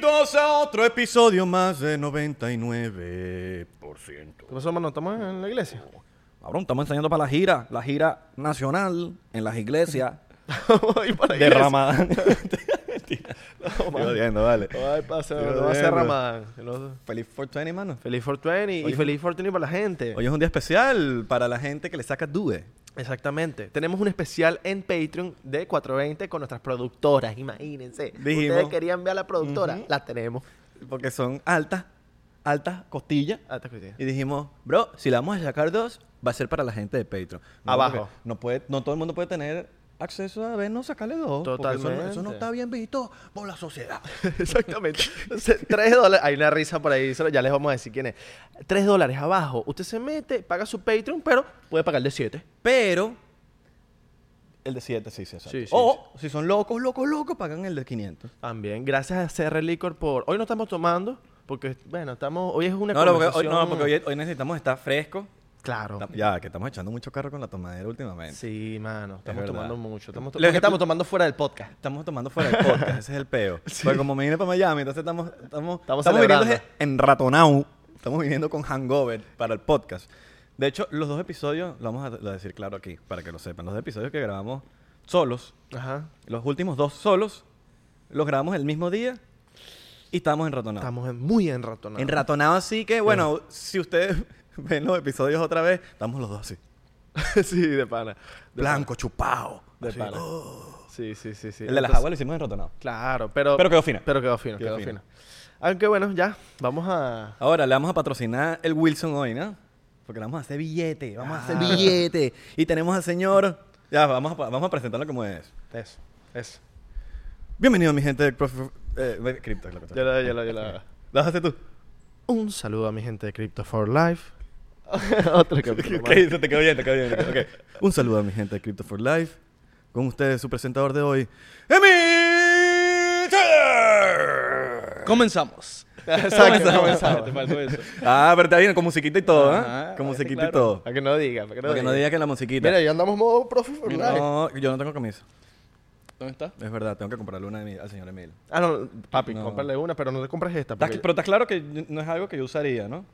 Bienvenidos a otro episodio más de 99%. ¿Qué pasó, mano? ¿Estamos en la iglesia? Cabrón, estamos enseñando para la gira, la gira nacional en las iglesias Voy para la de iglesia. Ramadán. No, Estoy mano. jodiendo, vale. Ay, pasa, Estoy no va a ser. No- Feliz 420, mano. Feliz 420 y Hoy- feliz 420 para la gente. Hoy es un día especial para la gente que le saca due. Exactamente. Tenemos un especial en Patreon de 420 con nuestras productoras, imagínense. Dijimos. Ustedes querían ver a la productora, las tenemos. Porque son altas, altas costillas. Te escuché. Y dijimos, bro, si le vamos a sacar dos, va a ser para la gente de Patreon. No, Abajo. No, puede, no todo el mundo puede tener acceso a vernos sacarle dos. porque eso no- Eso, no Totalmente. está bien visto por la sociedad. Exactamente. Entonces, 3 dólares. Hay una risa por ahí, ya les vamos a decir quién es. 3 dólares abajo. Usted se mete, paga su Patreon, pero puede pagar de 7. Pero el de 7 sí, sí, exacto. Sí, sí, O si son locos, locos, locos, pagan el de 500. También, gracias a CR Licor por... Hoy no estamos tomando, porque, bueno, estamos... Hoy es una No, no, porque, hoy, conversación... no, porque hoy, hoy necesitamos estar frescos. Claro. Ya, que estamos echando mucho carro con la tomadera últimamente. Sí, mano, estamos tomando mucho. Estamos, to- Lo que- estamos tomando fuera del podcast. Estamos tomando fuera del podcast, ese es el peo. Porque como me vine para Miami, entonces estamos, estamos, Estamos estamos viniendo en ratonao. Estamos viniendo con hangover para el podcast. De hecho, los dos episodios, lo vamos a a decir claro aquí, para que lo sepan. Los dos episodios que grabamos solos, Ajá. los últimos dos solos, los grabamos el mismo día y estamos en ratonao. Estamos en- muy enratonados. En ratonao, así que, bueno, si ustedes ven los episodios otra vez, estamos los dos así. sí, de pana. De Blanco, chupado. pana. De así. pana. Oh. Sí, sí, sí, sí. El de las aguas lo hicimos en ratonao. Claro, pero... Pero quedó fino. Pero quedó fino, Quedó quedó, fino. Aunque bueno, ya, vamos a... Ahora le vamos a patrocinar el Wilson hoy, ¿no? Porque le vamos a hacer billete, vamos a hacer billete. Y tenemos al señor. Ya, vamos a, vamos a presentarlo como es. Eso, eso. Bienvenido, mi gente de Profi- eh, Crypto. es lo la, ya la... ¿Lo a hacer tú? Un saludo a mi gente de Crypto for Life. Otro capítulo Ok, más. se te quedó bien, te quedó bien. ok. Un saludo a mi gente de Crypto for Life. Con ustedes, su presentador de hoy, Emil Taylor. Comenzamos. Exacto, comenzamos. Te faltó eso. Ah, pero está bien, con musiquita y todo, ¿eh? Ajá, Con musiquita y todo. Para que no diga, para que no Para que no diga. diga que la musiquita. Mira, ya andamos modo profe for life. no, yo no tengo camisa. ¿Dónde está? Es verdad, tengo que comprarle una al señor Emil. Ah, no, papi, No. cómprale una, pero no le compres esta. Porque pero está claro que no es algo que yo usaría, ¿no?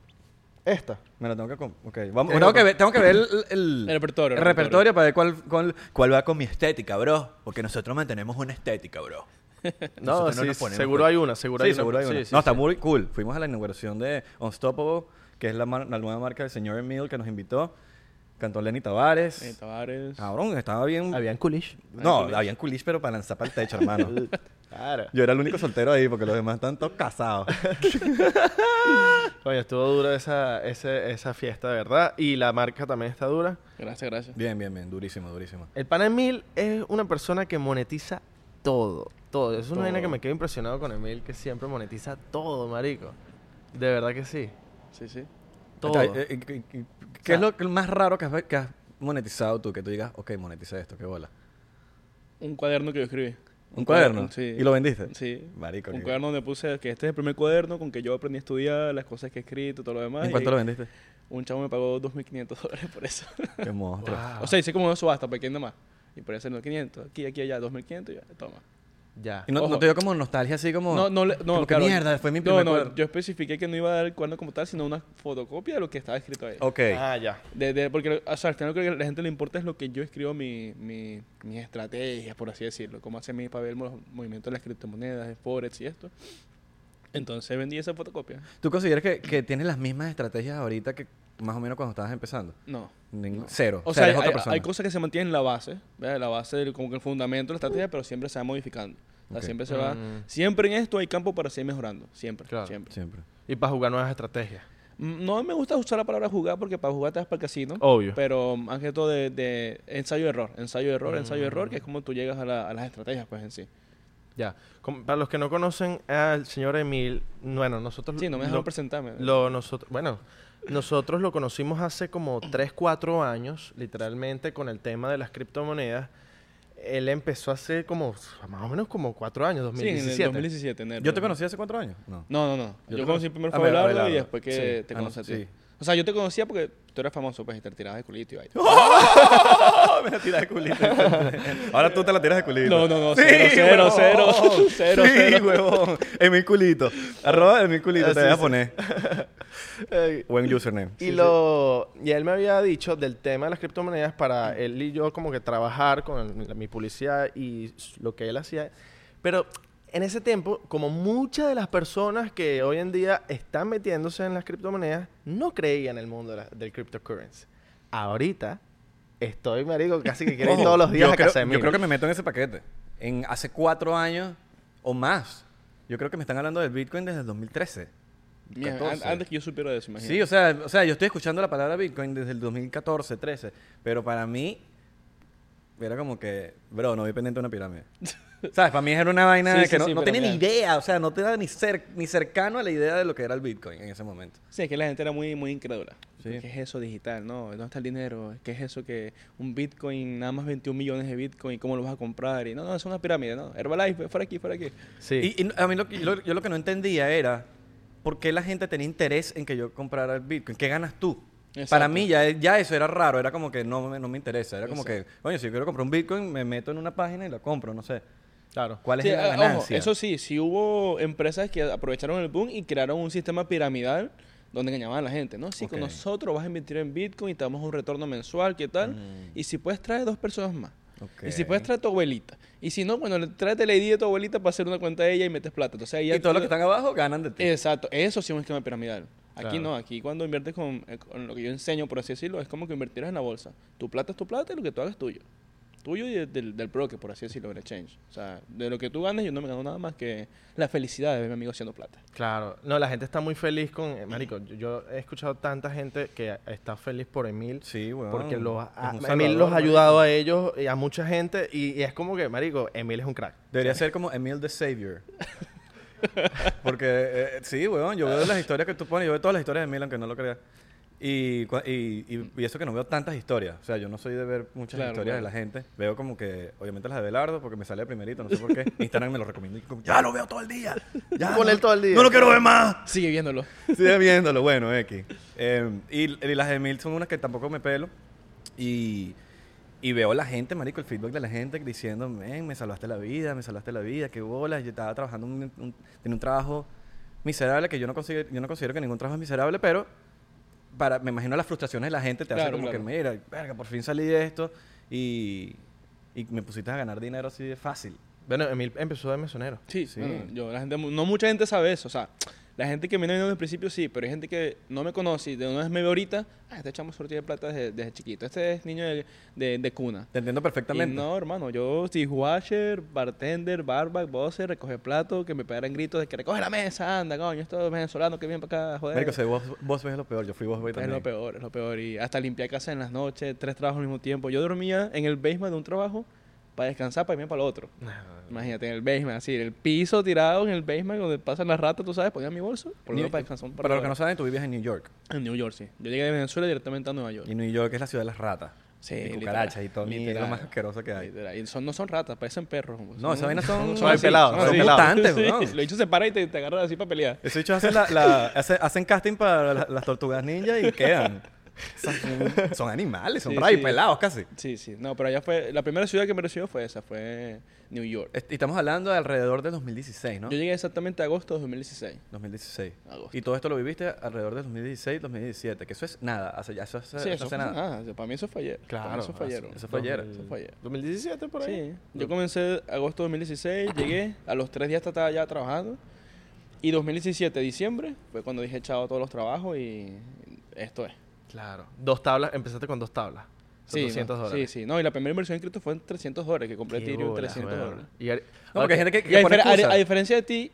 Esta. Me la tengo que... com- Ok, vamos, tengo, que ver, tengo que ver el, el, El repertorio, el el repertorio para ver cuál, cuál, cuál va con mi estética, bro. Porque nosotros mantenemos una estética, bro. No, Nosotros no sí, nos ponemos seguro con- hay una, seguro sí, hay una. seguro hay una. Sí, sí, no, está sí. muy cool. Fuimos a la inauguración de Unstoppable, que es la, mar- la nueva marca del señor Emil que nos invitó. Cantó Lenny Tavares. Eh, Tavares. Cabrón, estaba bien... Habían coolish. no, coolish. habían coolish, pero para lanzar para el techo, hermano. Claro. Yo era el único soltero ahí porque los demás están todos casados. Oye, estuvo dura esa, ese- esa fiesta, de verdad. Y la marca también está dura. Gracias, gracias. Bien, bien, bien. Durísimo, durísimo. El pana Emil es una persona que monetiza todo. Todo. Es una vaina que me quedo impresionado con Emil, que siempre monetiza todo, marico. De verdad que sí. Sí, sí. Todo. Está, eh, eh, eh, ¿Qué es lo que- más raro que has, que has monetizado tú? Que tú digas, ok, moneticé esto, qué bola. Un cuaderno que yo escribí. ¿Un cuaderno? Sí. ¿Y lo vendiste? Sí. Marico, Un qué- cuaderno donde puse que este es el primer cuaderno con que yo aprendí a estudiar, las cosas que he escrito, todo lo demás. ¿En cuánto y lo vendiste? Un chavo me pagó 2.500 dólares por eso. Qué monstruo. O sea, hice como una subasta pequeña más. Y por eso en los 500. Aquí, aquí, allá, 2.500 y ya, toma. Ya. ¿Y no, Ojo. no te dio como nostalgia así como... No, no, no, como que claro. mierda, fue mi No, primer no, cuaderno? yo especifiqué que no iba a dar el cuaderno como tal, sino una fotocopia de lo que estaba escrito ahí. Ok. Ah, ya. De, de- porque o sea, al final lo que a la gente le importa es lo que yo escribo, mi, mi, mis estrategias, por así decirlo. Cómo hace mi papel los movimientos de las criptomonedas, de Forex y esto. Entonces vendí esa fotocopia. ¿Tú consideras que, que tienes las mismas estrategias ahorita que más o menos cuando estabas empezando? No. Ningún- Cero. O sea, sea, hay, otra persona. hay cosas que se mantienen en la base, ¿verdad? La base, del- como que el fundamento de la estrategia, pero siempre se va modificando. O sea, Ok. siempre se va... Mm. Siempre en esto hay campo para seguir mejorando. Siempre, Claro. siempre. Siempre. Y para jugar nuevas estrategias. Mm, No me gusta usar la palabra jugar porque para jugar te vas para el casino. Obvio. Pero más que todo de, de ensayo-error. Ensayo-error, Mm. ensayo-error, que es como tú llegas a, la- a las estrategias, pues en sí. Ya. Como- para los que no conocen al señor Emil, bueno, nosotros Sí, no me lo- dejaron presentarme. Lo nosotros, bueno, nosotros lo conocimos hace como 3, 4 años, literalmente, con el tema de las criptomonedas. Él empezó hace como, más o menos como 4 años, Sí, en 2017. el 2017, enero. ¿Yo te conocí hace cuatro años? No. No, no, no. Yo Yo, te conocí primero a fue a Abelardo. Abelardo y después que Sí. te Ah, no, conocí a ti. sí. O sea, yo te conocía porque tú eras famoso, pues, y te tirabas de culito y vaina. me la tiras de culito. Ahora tú te la tiras de culito. No, no, no, Sí, cero, cero, huevón. cero, cero, sí, cero. huevón. En mi culito. Arroba en mi culito. Ah, te sí, voy a sí. poner. Eh, Buen username. y lo y él me había dicho del tema de las criptomonedas para él y yo como que trabajar con el- mi publicidad y lo que él hacía. Pero en ese tiempo, como muchas de las personas que hoy en día están metiéndose en las criptomonedas, no creían en el mundo de la- del cryptocurrency. Ahorita estoy, marico, casi que quiero ir todos los días yo a creo, casa de Yo Emilio. creo que me meto en ese paquete. En hace cuatro años o más. Yo creo que me están hablando del Bitcoin desde el 2013. Mira, an- 14. antes que yo supiera de eso, imagínate. Sí, o sea, o sea, yo estoy escuchando la palabra Bitcoin desde el 2014, 13, pero para mí era como que, bro, no voy pendiente de una pirámide. ¿Sabes? Para mí era una vaina Sí, de sí, que no, sí, no tenía ni mira. idea, o sea, no te da ni, cer ni cercano a la idea de lo que era el Bitcoin en ese momento. Sí, es que la gente era muy, muy incrédula. Sí. ¿Qué es eso digital? No, ¿dónde está el dinero? ¿Qué es eso que un Bitcoin, nada más 21 millones de Bitcoin, cómo lo vas a comprar? Y no, no, es una pirámide, no. Herbalife, fuera aquí, fuera aquí. Sí. Y, y a mí lo, que- yo lo que no entendía era por qué la gente tenía interés en que yo comprara el Bitcoin. ¿Qué ganas tú? Exacto. Para mí ya, ya eso era raro, era como que no, me- no me interesa. Era como que, oye, si yo quiero comprar un Bitcoin, me meto en una página y lo compro, no sé. claro. ¿Cuál es Sí, la ojo, ganancia? eso sí, sí hubo empresas que aprovecharon el boom y crearon un sistema piramidal donde engañaban a la gente, ¿no? Sí, con nosotros vas a invertir en Bitcoin y te damos un retorno mensual, ¿qué tal? Mm. Y si puedes traer dos personas más. Y si puedes traer a tu abuelita. Y si no, bueno, le- tráete la ID de tu abuelita para hacer una cuenta de ella y metes plata. Entonces, ahí Y ya todos los que están abajo ganan de ti. Exacto, eso sí es un esquema piramidal. Aquí Claro. no, aquí cuando inviertes con, eh, con lo que yo enseño, por así decirlo, es como que invertieras en la bolsa. Tu plata es tu plata y lo que tú hagas es tuyo. Tuyo y del, del, del broker, por así decirlo, del exchange. O sea, de lo que tú ganes, yo no me gano nada más que la felicidad de ver a mi amigo haciendo plata. Claro, no, la gente está muy feliz con, eh, marico, yo, yo he escuchado tanta gente que está feliz por Emil, Sí, weón. porque los, ha- Emil salvador, los ha ayudado marico. a ellos y a mucha gente y, y es como que, marico, Emil es un crack. Debería ser como Emil the Savior. Porque, eh, sí, weón, yo veo las historias que tú pones, yo veo todas las historias de Emil, aunque no lo creas. Y, y, y, y eso que no veo tantas historias. O sea, yo no soy de ver muchas Claro, historias claro. de la gente. Veo como que, obviamente las de Belardo, porque me sale de primerito, no sé por qué. Instagram me lo recomiendo. y como, ya lo veo todo el día. Ya, Con no- él todo el día. No lo quiero ver más. Sigue viéndolo. Sigue viéndolo, bueno, X. Eh, y, y las de Emil son unas que tampoco me pelo. Y, y veo la gente, marico, el feedback de la gente diciendo, "Men, me salvaste la vida, me salvaste la vida, qué bolas. Yo estaba trabajando, un, un- tenía un trabajo miserable que yo no, considero, yo no considero que ningún trabajo es miserable, pero para, me imagino las frustraciones de la gente te hace Claro, como claro. que, mira, verga, por fin salí de esto y, y me pusiste a ganar dinero así de fácil. Bueno, Emil empezó de mesonero. Sí, Sí. bueno, yo, la gente, no mucha gente sabe eso. O sea, la gente que me viene desde el principio sí, pero hay gente que no me conoce y de una vez me ve ahorita, ah, este chamo sortía de plata desde, desde chiquito. Este es niño de, de, de cuna. Te entiendo Y perfectamente. no, hermano, yo dishwasher, bartender, barback, bosser, recoge plato, que me pegaran gritos de que recoge la mesa, anda, coño, estos venezolanos que vienen para acá, joder. Marico, si vos, vos ves lo peor, yo fui vos voy es también. lo peor, es lo peor. Y hasta limpiar casa en las noches, tres trabajos al mismo tiempo. Yo dormía en el basement de un trabajo para descansar, para irme para el otro. Imagínate, en el basement, así, en el piso tirado en el basement donde pasan las ratas, tú sabes, ponía mi bolso, por lo menos para descansar Para los que no saben, tú vivías en New York. En New York, sí. Yo llegué de Venezuela directamente a Nueva York. Y New York es la ciudad de las ratas. Sí, y literal, cucarachas y todo. y Es literal. lo más asqueroso que hay. Literal. Y son, no son ratas, parecen perros. No, esas vainas son- son pelados, son así. mutantes, Sí, weón. Los bichos se paran y te, te agarran así para pelear. Esos bichos hacen, la, la- hace- hacen casting para la- las tortugas ninja y quedan. Son, animales, son Sí, rayos sí. pelados casi. Sí, sí. No, pero allá fue... La primera ciudad que me recibió fue esa, fue New York. Est- Y estamos hablando de alrededor de 2016, ¿no? Yo llegué exactamente a agosto de 2016. 2016. Agosto. Y todo esto lo viviste alrededor de 2016, 2017, que eso es nada, hace, ya eso, hace- Sí, eso eso hace nada. nada. Para mí eso fue ayer. Para mí Claro, eso fue ayer. eso- eso fue ayer. Eso fue ayer. 2017 por ahí. Sí, yo comencé agosto de 2016, llegué, a los tres días estaba ya trabajando. Y 2017, diciembre, fue cuando dije chao a todos los trabajos y esto es. Claro. Dos tablas, empezaste con dos tablas. Son Sí, 200 no, dólares. sí, sí. No, y la primera inversión en cripto fue en 300 dólares, que compré Ethereum bolas, 300 weón. dólares. Y No, porque hay gente que, Y a, que pone a- a diferencia de ti,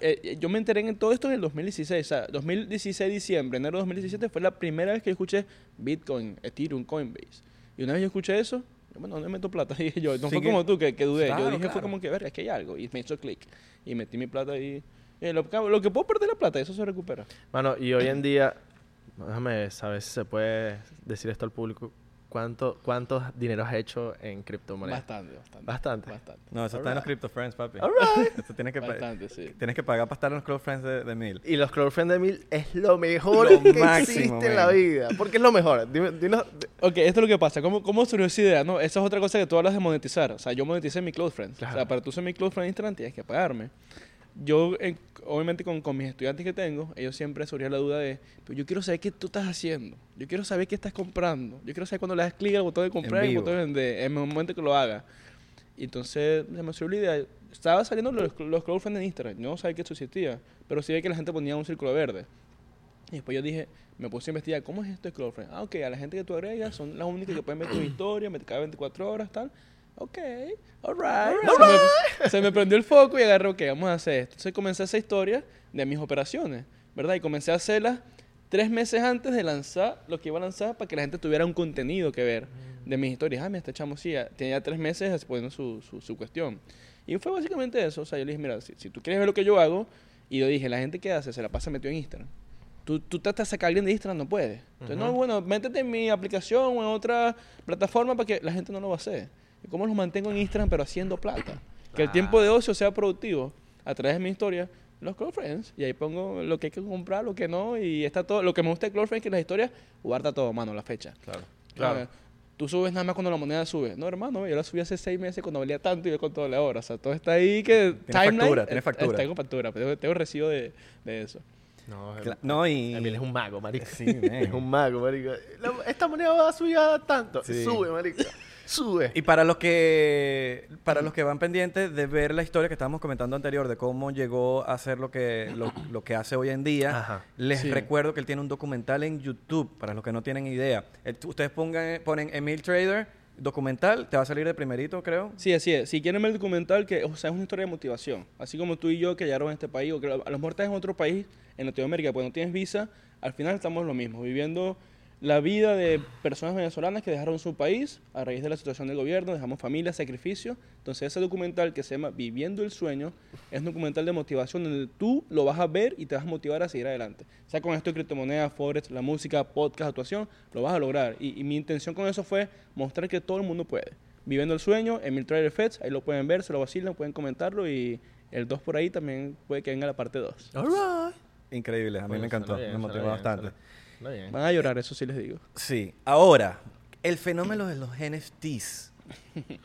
eh, eh, yo me enteré en todo esto en el 2016. O sea, 2016, diciembre, enero de 2017 fue la primera vez que escuché Bitcoin, Ethereum, Coinbase. Y una vez yo escuché eso, yo, bueno, ¿dónde meto plata? Dije yo, no Sí fue que- como tú que, que dudé. Claro, yo dije, claro. fue como que, ver, es que hay algo. Y me hizo clic. Y metí mi plata ahí. Eh, lo, lo que puedo perder la plata, eso se recupera. Mano, y hoy en día, déjame saber si se puede decir esto al público. ¿cuánto, ¿cuántos dineros has hecho en criptomonedas? Bastante, bastante. Bastante. Bastante. No, eso está en los. Crypto Friends, papi. Alright. Esto tienes que, Bastante, sí. tienes que pagar para estar en los Crypto Friends de, de mil. Y los Crowdfund de Mil es lo mejor Lo que máximo, existe en la man. vida. Porque es lo mejor. Dime, dinos- Ok, esto es lo que pasa. ¿Cómo, ¿Cómo surgió esa idea? No, esa es otra cosa que tú hablas de monetizar. O sea, yo moneticé mi Close Friends. O Claro. sea, para tú ser mi Close Friend en Instagram tienes que pagarme. Yo, en- obviamente, con, con mis estudiantes que tengo, ellos siempre surgía la duda de, pero yo quiero saber qué tú estás haciendo. Yo quiero saber qué estás comprando. Yo quiero saber cuando le das clic al botón de comprar y el botón de vender, en el momento que lo haga. Y entonces se me surgió la idea. Estaba saliendo los, los Friends en Instagram. Yo no sabía que eso existía, pero sí veía que la gente ponía un círculo verde. Y después yo dije, me puse a investigar, ¿cómo es esto de Friends? Ah, ok, a la gente que tú agregas son las únicas que pueden ver tu historia, me cada 24 horas, tal. Ok, alright. Se, me, se me prendió el foco y agarré, ok, vamos a hacer esto. Entonces comencé a hacer historia de mis operaciones, ¿verdad? Y comencé a hacerlas tres meses antes de lanzar lo que iba a lanzar para que la gente tuviera un contenido que ver de mis historias. Ah, mira, este chamo sí, tenía tres meses poniendo su, su, su cuestión. Y fue básicamente eso. O sea, yo le dije, mira, si, si tú quieres ver lo que yo hago, y yo dije, la gente que hace se la pasa metido en Instagram. Tú, tú tratas de sacar a alguien de Instagram, no puedes. Entonces, no, bueno, métete en mi aplicación o en otra plataforma para que la gente no lo va a hacer. ¿Y cómo los mantengo en Instagram pero haciendo plata? Que el tiempo de ocio sea productivo a través de mi historia, los Close Friends. Y ahí pongo lo que hay que comprar, lo que no. Y está todo. Lo que me gusta de Close Friends es que las historias guarda todo, mano, la fecha. Claro. Claro. Ah, Tú subes nada más cuando la moneda sube. No, hermano, yo la subí hace seis meses cuando valía tanto y yo con toda la hora. O sea, todo está ahí que... factura, tiene eh, factura. Tengo factura, pero tengo, recibo de, de eso. No, No, y... Emil es un mago, marico. Sí, es un mago, marico. La- esta moneda va a subir a tanto. Sí. Sube, marico. Sube. Y para los que para los que van pendientes de ver la historia que estábamos comentando anterior de cómo llegó a ser lo que lo, lo que hace hoy en día, Ajá. les Sí. recuerdo que él tiene un documental en YouTube para los que no tienen idea. Ustedes pongan ponen Emil Trader documental, te va a salir de primerito, creo. Sí, así es. Si quieren ver el documental, que o sea, es una historia de motivación. Así como tú y yo que llegaron a este país, o que a los muertos en otro país, en Latinoamérica, pues no tienes visa, al final estamos lo mismo, viviendo la vida de personas venezolanas que dejaron su país a raíz de la situación del gobierno, dejamos familia, sacrificio. Entonces ese documental que se llama Viviendo el Sueño es un documental de motivación donde tú lo vas a ver y te vas a motivar a seguir adelante. O sea, con esto de criptomonedas, forex, la música, podcast, actuación, lo vas a lograr. Y, y mi intención con eso fue mostrar que todo el mundo puede. Viviendo el Sueño, Emil Trader Feds, ahí lo pueden ver, se lo vacilan, pueden comentarlo y el 2 por ahí también puede que venga la parte 2. All right. Increíble, a mí me encantó, me motivó bastante. Van a llorar, eso sí les digo. Sí, ahora, el fenómeno de los NFTs.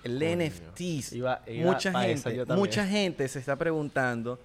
El Coño. NFTs. Iba- iba mucha gente, mucha gente se está preguntando,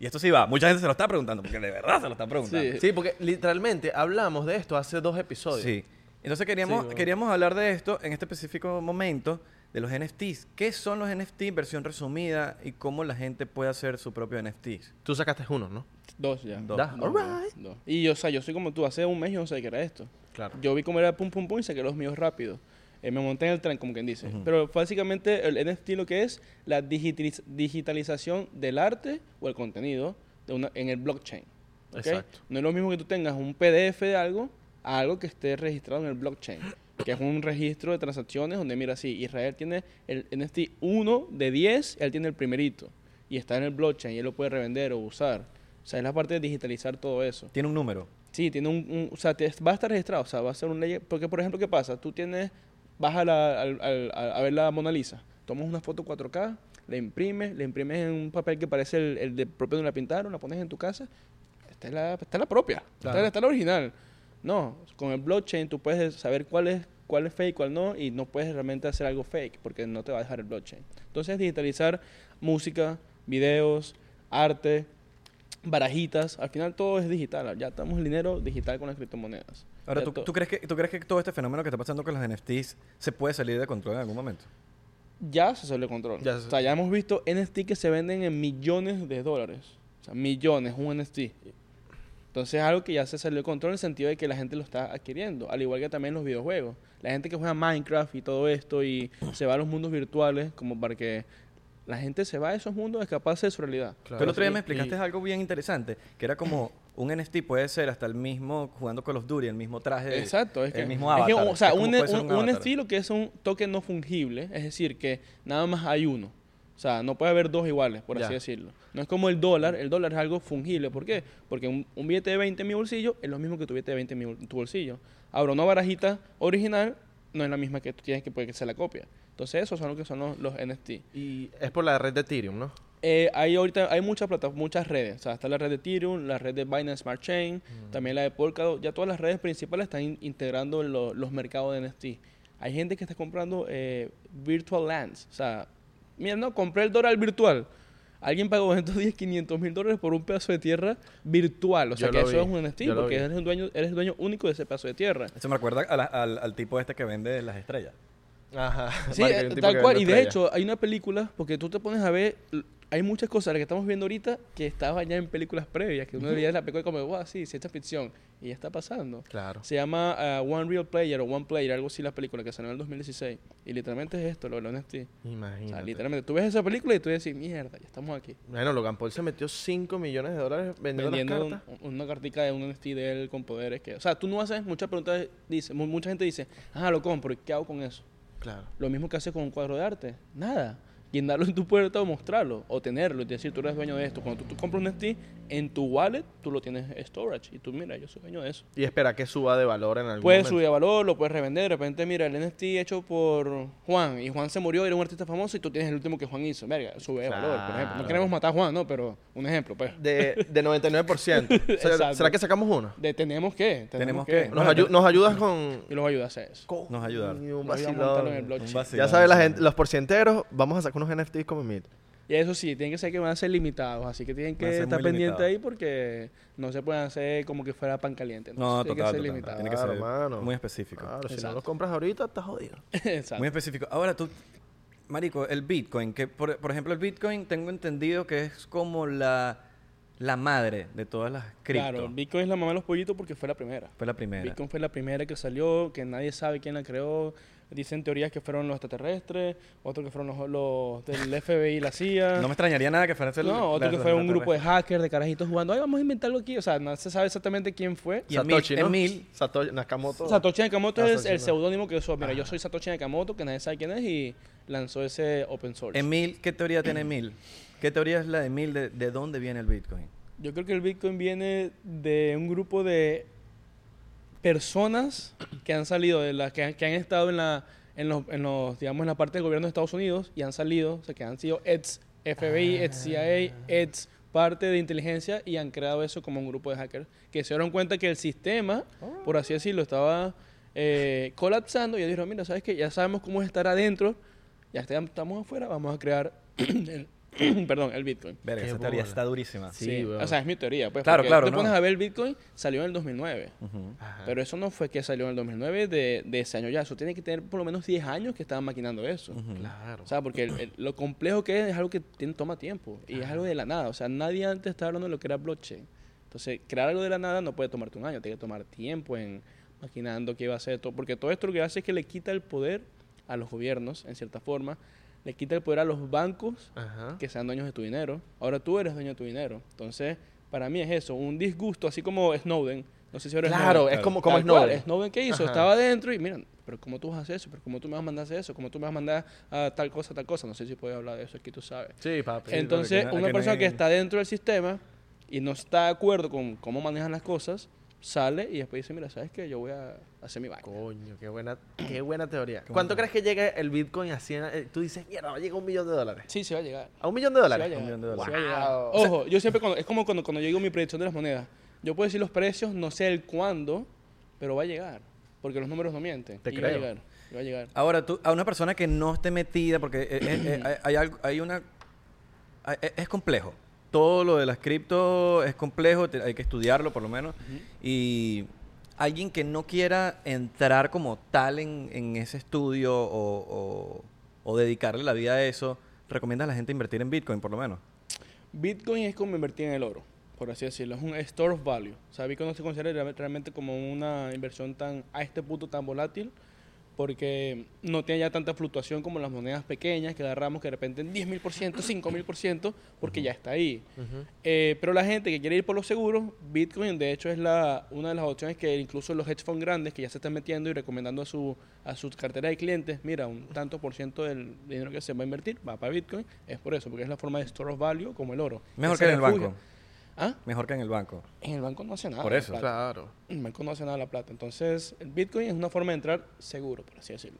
y esto sí va, mucha gente se lo está preguntando, porque de verdad se lo está preguntando. Sí. Sí, porque literalmente hablamos de esto hace dos episodios. Sí. Entonces queríamos, Sí, bueno. queríamos hablar de esto en este específico momento, de los NFTs. ¿Qué son los NFTs, versión resumida, y cómo la gente puede hacer su propio NFTs? Tú sacaste uno, ¿no? Dos ya. Dos. Da, Dos, all dos, right. dos. Y yo, o sea, yo soy como tú, hace un mes yo no sabía que era esto. Claro. Yo vi cómo era pum pum pum y saqué los míos rápido. Eh, me monté en el tren, como quien dice. Pero básicamente el NFT lo que es la digitaliz- digitalización del arte o el contenido de una, en el blockchain. ¿ok? Exacto. No es lo mismo que tú tengas un PDF de algo a algo que esté registrado en el blockchain. Que es un registro de transacciones donde, mira, sí, Israel tiene el NFT 1 de 10, él tiene el primerito. Y está en el blockchain y él lo puede revender o usar. O sea, es la parte de digitalizar todo eso. Tiene un número. Sí, tiene un, un- o sea, te- va a estar registrado, o sea, va a ser un ley, porque por ejemplo, ¿qué pasa? Tú tienes, vas a, la- al- al- a, a ver la Mona Lisa, tomas una foto 4K, la imprimes, la imprimes en un papel que parece el, el de propio donde la pintaron, la pones en tu casa, esta es la, esta es la propia, esta Claro. es- esta es la original. No, con el blockchain tú puedes saber cuál es, cuál es fake, cuál no, y no puedes realmente hacer algo fake, porque no te va a dejar el blockchain. Entonces, digitalizar música, videos, arte, barajitas, al final todo es digital, ya estamos el dinero digital con las criptomonedas. Ahora, Ya ¿tú, to- tú crees que, ¿tú crees que todo este fenómeno que está pasando con los NFTs se puede salir de control en algún momento? ya se salió de control. Ya se- O sea, ya hemos visto NFT que se venden en millones de dólares. O sea, millones, un NFT. Entonces es algo que ya se salió de control en el sentido de que la gente lo está adquiriendo, al igual que también los videojuegos. La gente que juega Minecraft y todo esto y se va a los mundos virtuales como para que la gente se va a esos mundos a escaparse de su realidad. Claro. Tú el otro día me explicaste y- algo bien interesante, que era como un NFT puede ser hasta el mismo jugando Call of Duty, el mismo traje. Exacto, es el que, mismo es que, avatar. o sea, Es un, un, un un avatar. NFT lo que es un token no fungible, es decir, que nada más hay uno. O sea, no puede haber dos iguales, por Ya. así decirlo. No es como el dólar, el dólar es algo fungible. ¿Por qué? Porque un, un billete de 20 en mi bolsillo es lo mismo que tu billete de 20 en mi en tu bolsillo. Ahora, una barajita original no es la misma que tú tienes que puede ser la copia. Entonces, esos son lo que son los, los NFT. Y es por la red de Ethereum, ¿no? Eh, hay ahorita hay muchas muchas redes. O sea, está la red de Ethereum, la red de Binance Smart Chain, también la de Polkadot. Ya todas las redes principales están in- integrando lo- los mercados de NFT. Hay gente que está comprando eh, virtual lands. O sea, mira, no, compré el dólar virtual. Alguien pagó 110, 500 mil dólares por un pedazo de tierra virtual. O sea, Yo que eso vi, es un NFT yo porque eres, un dueño, eres el dueño único de ese pedazo de tierra. Eso me recuerda a la- al, al tipo este que vende las estrellas. Ajá. Sí, eh, tal cual. Y de hecho, hay una película, porque tú te pones a ver, hay muchas cosas las que estamos viendo ahorita que estaban ya en películas previas, que uno veía la película como, wow, sí, ciencia ficción, y ya está pasando. Claro. Se llama ah, One Real Player o One Player, algo así la película que salió en el 2016. Y literalmente es esto, lo de los NFT. O Imagínate. sea, literalmente, tú ves esa película y tú dices, mierda, ya estamos aquí. Bueno, Logan Paul se metió 5 millones de dólares vendiendo, Vendiendo las cartas. un- una cartica de un NFT de él con poderes que... O sea, tú no haces muchas preguntas, dice, mu- mucha gente dice, ah, lo compro, ¿y qué hago con eso? Claro. Lo mismo que haces con un cuadro de arte. Nada. Guindarlo en tu puerta o mostrarlo. O tenerlo. Es decir, tú eres dueño de esto. Cuando tú, tú compras un NFT, en tu wallet tú lo tienes storage. Y tú, mira, yo soy dueño de eso. Y espera que suba de valor en algún Puedes momento. subir de valor, lo puedes revender. De repente, mira, el NFT hecho por Juan. Y Juan se murió, era un artista famoso. Y tú tienes el último que Juan hizo. Verga, sube de valor, por ejemplo. Claro. No queremos matar a Juan, ¿no? Pero un ejemplo, pues. De, de 99%. ¿Será, será que sacamos uno? De tenemos que. Tenemos Tenemos, que. que. Nos, ayu- nos ayudas con... Y los ayuda a hacer eso. Nos ayuda. Coño, un Nos ayuda a vacilón. montarlo en el Un blockchain. vacilón. Ya sabes la gente, los porcienteros, vamos a sacar unos NFTs como mil. Y eso sí, tienen que ser que van a ser limitados, así que tienen que estar pendientes ahí porque no se pueden hacer como que fuera pan caliente. No, tiene total, que ser total. limitado. Tiene que Claro, ser mano. muy específico. Claro, si no los compras ahorita, estás jodido. Exacto. Muy específico. Ahora tú, Marico, el Bitcoin, que por, por ejemplo el Bitcoin tengo entendido que es como la, la madre de todas las cripto. Claro, Bitcoin es la mamá de los pollitos porque fue la primera. Fue la primera. Bitcoin fue la primera que salió, que nadie sabe quién la creó. Dicen teorías que fueron los extraterrestres, otros que fueron los, los del FBI y la CIA. No me extrañaría nada que fuera No, otro que fue un grupo de hackers, de carajitos jugando. Ay, vamos a inventar algo aquí. O sea, no se sabe exactamente quién fue. Y Satoshi, mil- ¿no? en mil- Satoshi Nakamoto. Satoshi Nakamoto Ah, es el no. seudónimo que usó. Mira, yo soy Satoshi Nakamoto, que nadie sabe quién es, y lanzó ese open source. Emil, ¿qué teoría tiene Emil? ¿Qué teoría es la de Emil de, de dónde viene el Bitcoin? Yo creo que el Bitcoin viene de un grupo de personas que han salido, de las que, han- que han estado en la, en los, en los, digamos, en la parte del gobierno de Estados Unidos y han salido, o sea, que han sido ex FBI, ex CIA, ex parte de inteligencia y han creado eso como un grupo de hackers que se dieron cuenta que el sistema, por así decirlo, estaba eh, colapsando y ellos dijeron, mira, ¿sabes qué? Ya sabemos cómo es estar adentro, ya estamos afuera, vamos a crear el, perdón, el Bitcoin. Verga, esa teoría está durísima. Sí, o sea, es mi teoría. Pues, Claro, porque claro, Tú te no. pones a ver el Bitcoin, salió en el 2009. Ujú. Ajá. Pero eso no fue que salió en el 2009 de, de ese año ya. Eso tiene que tener por lo menos 10 años que estaban maquinando eso. Claro. O sea, porque el- el- lo complejo que es es algo que tiene, toma tiempo. Y es algo de la nada. O sea, nadie antes estaba hablando de lo que era blockchain. Entonces, crear algo de la nada no puede tomarte un año. Tiene que tomar tiempo en maquinando qué va a hacer todo. Porque todo esto lo que hace es que le quita el poder a los gobiernos, en cierta forma. Le quita el poder a los bancos Ajá. que sean dueños de tu dinero. Ahora tú eres dueño de tu dinero. Entonces, para mí es eso, un disgusto, así como Snowden. No sé si ahora Claro, Snowden. es como, como Tal cual, Snowden. Snowden, ¿qué hizo? Ajá. Estaba adentro y miren, pero ¿cómo tú vas a hacer eso? ¿Pero cómo tú me vas a mandar a hacer eso? ¿Cómo tú me vas a mandar a tal cosa, tal cosa? No sé si puedes hablar de eso, aquí tú sabes. Sí, papi. Entonces, una que no persona hay- que está dentro del sistema y no está de acuerdo con cómo manejan las cosas, sale y después dice, mira, ¿sabes qué? Yo voy a hacer mi vaina. Coño, qué buena, qué buena teoría. ¿Cuánto crees que llegue el Bitcoin a 100? eh, Tú dices, mierda, va a llegar a un millón de dólares. Sí, se va a llegar. ¿A un millón de Sí va a dólares? llegar, Un millón de sí va a dólares. llegar. Wow. Ojo, yo siempre cuando, es como cuando, cuando yo digo mi predicción de las monedas. Yo puedo decir los precios, no sé el cuándo, pero va a llegar. Porque los números no mienten. Te y va a creo. llegar. va a llegar. Ahora, tú, a una persona que no esté metida, porque eh, eh, eh, hay, hay algo- hay una... es complejo. Todo lo de las cripto es complejo, te- hay que estudiarlo por lo menos. Y alguien que no quiera entrar como tal en, en ese estudio o, o- o dedicarle la vida a eso, ¿recomiendas a la gente invertir en Bitcoin por lo menos? Bitcoin es como invertir en el oro, por así decirlo. Es un store of value. O sea, Bitcoin no se considera real- realmente como una inversión tan a este punto tan volátil porque no tiene ya tanta fluctuación como las monedas pequeñas que agarramos que de repente en 10 mil por ciento, 5 mil por ciento, porque ya está ahí. Eh, pero la gente que quiere ir por los seguros, Bitcoin de hecho es la, una de las opciones que incluso los hedge funds grandes que ya se están metiendo y recomendando a su, a su cartera de clientes, mira, un tanto por ciento del dinero que se va a invertir va para Bitcoin, es por eso, porque es la forma de store of value como el oro. Mejor se que en el banco. ¿Ah? Mejor que en el banco. En el banco no hace nada. Por eso. Claro. En el banco no hace nada la plata. Entonces, el Bitcoin es una forma de entrar seguro, por así decirlo.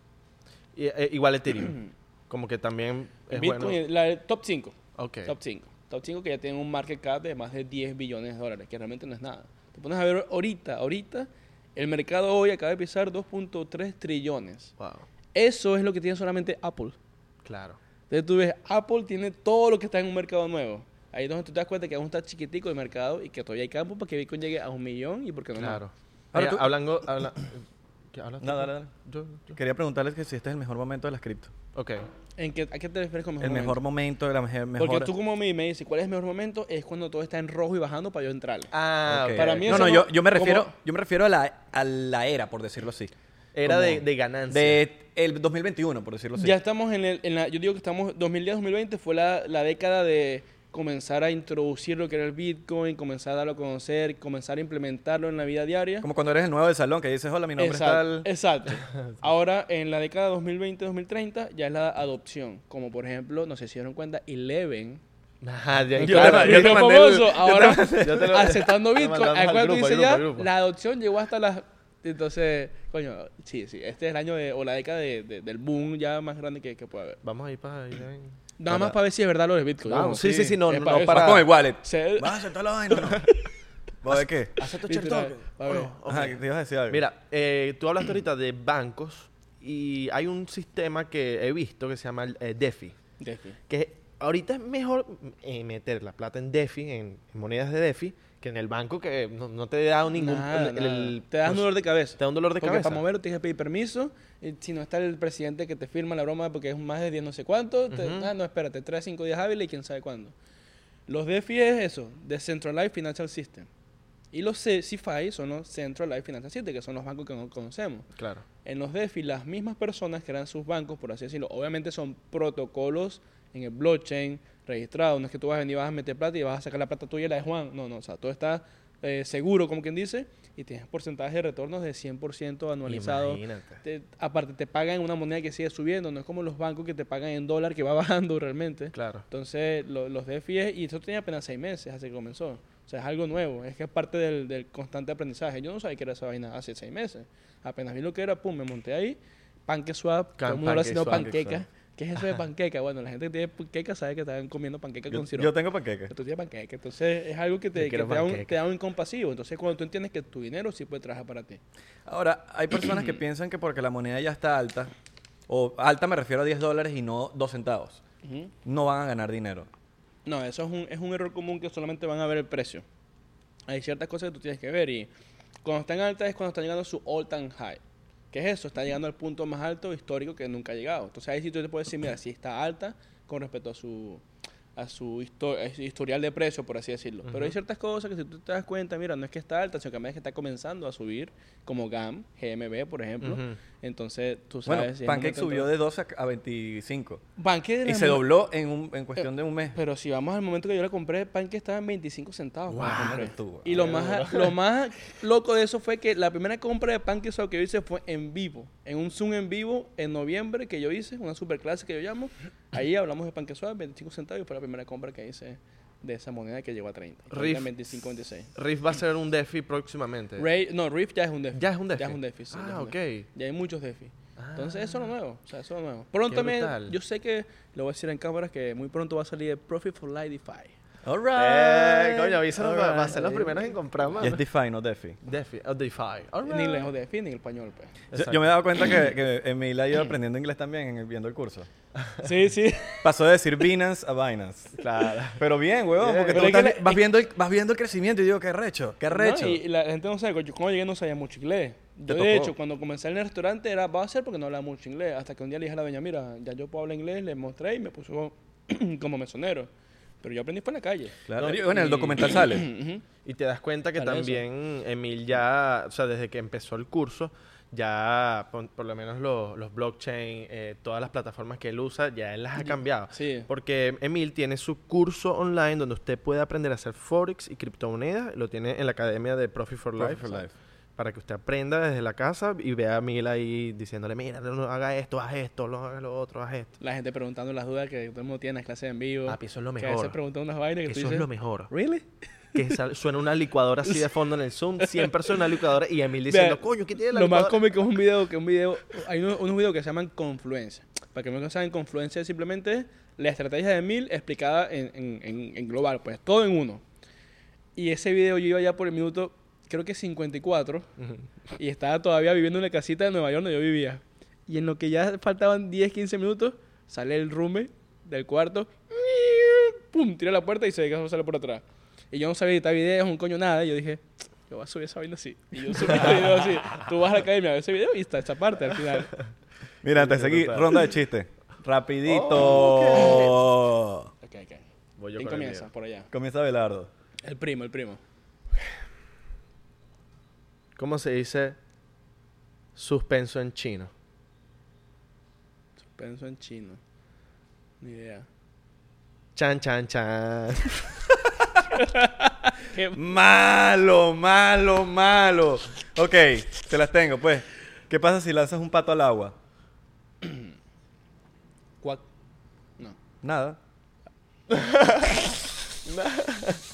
Y, eh, igual Ethereum. como que también El es Bitcoin, bueno. la top 5. Ok. Top 5. Top 5 que ya tienen un market cap de más de 10 billones de dólares, que realmente no es nada. Te pones a ver ahorita, ahorita, el mercado hoy acaba de pisar 2.3 trillones. Wow. Eso es lo que tiene solamente Apple. Claro. Entonces tú ves, Apple tiene todo lo que está en un mercado nuevo. Ahí es donde tú te das cuenta que aún está chiquitico el mercado y que todavía hay campo para que Bitcoin llegue a un millón y por qué no. Claro. Ahora tú- hablando... habla- ¿Qué hablas? No, dale, dale. Yo- yo- Quería preguntarles que si este es el mejor momento de las cripto. Ok. ¿En qué, ¿A qué te refieres con mejor El mejor momento? momento, la meje- mejor... Porque tú como me, me dices, ¿cuál es el mejor momento? Es cuando todo está en rojo y bajando para yo entrarle. Ah, Ok. ok. Para mí no, eso no, no- yo, yo me como- refiero, yo me refiero a la, a la era, por decirlo así. Era Como de, de ganancia. De el 2021, por decirlo así. Ya estamos en, el, en la, yo digo que estamos, 2010-2020 fue la, la década de comenzar a introducir lo que era el Bitcoin, comenzar a darlo a conocer, comenzar a implementarlo en la vida diaria. Como cuando eres el nuevo del salón, que dices, hola, mi nombre Exacto, es tal... exacto. Ahora, en la década 2020-2030, ya es la adopción. Como por ejemplo, no sé si se dieron cuenta, Eleven. Ajá, ya, Yo claro. te- yo te mandé famoso, ahora yo te lo- aceptando Bitcoin. al Acuérdate, grupo, dice ya, la adopción llegó hasta las... Entonces, coño, sí, sí, este es el año de, o la década de- de- del boom ya más grande que, que puede haber. Vamos a ir para ahí. Nada más para ver si es verdad lo de Bitcoin. Vamos, sí, sí, sí, no, Es no, para no eso. para- Vas con el wallet. Se- ¿Vas a aceptar la vaina o no? ¿Vos de qué? ¿Acepto Literal, Chertok? a ver. Oh, Ajá, ok. que te ibas a decir algo. Mira, eh, tú hablaste ahorita de bancos y hay un sistema que he visto que se llama el, eh, DeFi. Defi. Que ahorita es mejor eh, meter la plata en DeFi, en, en monedas de DeFi, que en el banco que no, no te da ningún... Nada, el- nada. el- te da un pues, dolor de cabeza. Te da un dolor de porque cabeza. para moverlo tienes que pedir permiso. y si no está el presidente que te firma la broma porque es más de 10 no sé cuánto, te- ah, no, espérate, trae 5 días hábiles y quién sabe cuándo. Los DeFi es eso, Decentralized Financial System. Y los C- CeFi son los Centralized Financial System, que son los bancos que no conocemos. Claro. En los DeFi, las mismas personas que eran sus bancos, por así decirlo, obviamente son protocolos en el blockchain registrados. No es que tú vas a venir, vas a meter plata y vas a sacar la plata tuya y la de Juan. No, no, o sea, todo está eh, seguro, como quien dice, y tienes porcentaje de retornos de 100% anualizado. Imagínate. Te- aparte, te pagan en una moneda que sigue subiendo, no es como los bancos que te pagan en dólar que va bajando realmente. Claro. Entonces, lo- los DeFi, es- y esto tenía apenas seis meses hace que comenzó. O sea, es algo nuevo, es que es parte del, del constante aprendizaje. Yo no sabía que era esa vaina hace seis meses. Apenas vi lo que era, pum, me monté ahí. PancakeSwap, todo el mundo habla haciendo PancakeSwap. Panqueca. ¿Qué es eso de panqueca? Bueno, la gente que tiene panqueca sabe que están comiendo panqueca yo, con sirope. yo tengo. Pero tú tienes panqueca. Entonces, es algo que te, que te, da un, panqueca. te da un incompasivo. Entonces, cuando tú entiendes que tu dinero sí puede trabajar para ti. Ahora, hay personas que piensan que porque la moneda ya está alta, o alta me refiero a 10 dólares y no 2 centavos, Ujú. no van a ganar dinero. No, eso es un, es un error común que solamente van a ver el precio. Hay ciertas cosas que tú tienes que ver y cuando están altas es cuando están llegando a su all time high. ¿Qué es eso? Está llegando al punto más alto histórico que nunca ha llegado. Entonces ahí sí tú te puedes decir, mira, si está alta con respecto a su a su, histo- a su historial de precio, por así decirlo. Pero hay ciertas cosas que si tú te das cuenta, mira, no es que está alta, sino que además es que está comenzando a subir, como GAM, GMB, por ejemplo. Entonces, tú sabes... Bueno, si Pancake subió de 12 a- a 25 Pancake y se dobló en, un- en cuestión de un mes. Pero si vamos al momento que yo la compré, Pancake estaba en 25 centavos. Wow, tú, y lo más, lo más loco de eso fue que la primera compra de Pancake Swap que yo hice fue en vivo. En un Zoom en vivo en noviembre que yo hice, una super clase que yo llamo. Ahí hablamos de Pancake Swap, 25 centavos, y fue la primera compra que hice de esa moneda que llegó a 30. Ahorita Riff. en 25, 26. Riff va a ser un DeFi próximamente. Ray, no, Riff ya es un DeFi. Ya es un DeFi. Ya es un DeFi, sí, ah, ok. DeFi. Ya hay muchos DeFi. Ah. Entonces, eso es lo nuevo. O sea, eso es lo nuevo. Pronto yo sé que, lo voy a decir en cámaras, que muy pronto va a salir el Profit for Light DeFi. All Eh, coño, avísanos para, Alright. ser los primeros en comprar, Y mano. es DeFi, no DeFi. DeFi, oh, DeFi. Ni inglés o DeFi ni en español, pues. Yo, Exacto. yo me he dado cuenta que, que Emil ha ido aprendiendo inglés también en el- viendo el curso. Sí, sí. Pasó de decir Binance a Binance. Claro. Pero bien, huevón, Bien. porque Pero tú estás- vas, viendo el, vas viendo el crecimiento y digo, qué recho, qué recho. No, y, la gente no sabe, yo cuando llegué no sabía mucho inglés. Yo, de hecho, cuando comencé en el restaurante era, va a ser porque no hablaba mucho inglés. Hasta que un día le dije a la doña, mira, ya yo puedo hablar inglés, le mostré y me puso como mesonero. Pero yo aprendí fue en la calle. Claro. No, Y bueno, en el y- documental sale. Ujú. Y te das cuenta que Para eso. también Emil ya, o sea, desde que empezó el curso, ya por, por lo menos los, los blockchain, eh, todas las plataformas que él usa, ya él las ha cambiado. Sí. Porque Emil tiene su curso online donde usted puede aprender a hacer forex y criptomonedas. Lo tiene en la academia de Profit for Profit Life. for ¿sabes? Life. Para que usted aprenda desde la casa y vea a Emil ahí diciéndole, mira, no, haga esto, haz esto, no haga lo otro, haz esto. La gente preguntando las dudas que todo el mundo tiene en las clases en vivo. Papi, eso es lo Que a mejor. veces preguntan unas vainas que tú Eso es lo mejor. ¿Really? que suena una licuadora así de fondo en el Zoom. Siempre suena una licuadora y Emil diciendo, coño, ¿qué tiene la Lo más cómico es un video que un video hay unos, unos videos que se llaman confluencia. Para que no saben, confluencia es simplemente la estrategia de mil explicada en, en- en- en global, pues todo en uno. Y ese video yo iba ya por el minuto, creo que 54, Ujú. y estaba todavía viviendo en la casita de Nueva York donde yo vivía. Y en lo que ya faltaban 10, 15 minutos, sale el roommate del cuarto, pum, tira la puerta y se deja sale por atrás. Y yo no sabía editar videos, un coño nada, y yo dije, yo voy a subir esa vaina así. Y yo subí ese video así. Tú vas a la academia a ver ese video y está esa parte al final. Mira, antes de seguir, ronda de chistes. Rapidito. Oh, Ok, ok. Voy yo ¿Quién comienza? Por allá. Comienza Belardo. El primo, el primo. ¿Cómo se dice suspenso en chino? Pienso en chino. Ni idea. Chan, chan, chan. ¿Qué? Malo, malo, malo. Ok, te las tengo, pues. ¿Qué pasa si lanzas un pato al agua? Cuac. No. Nada.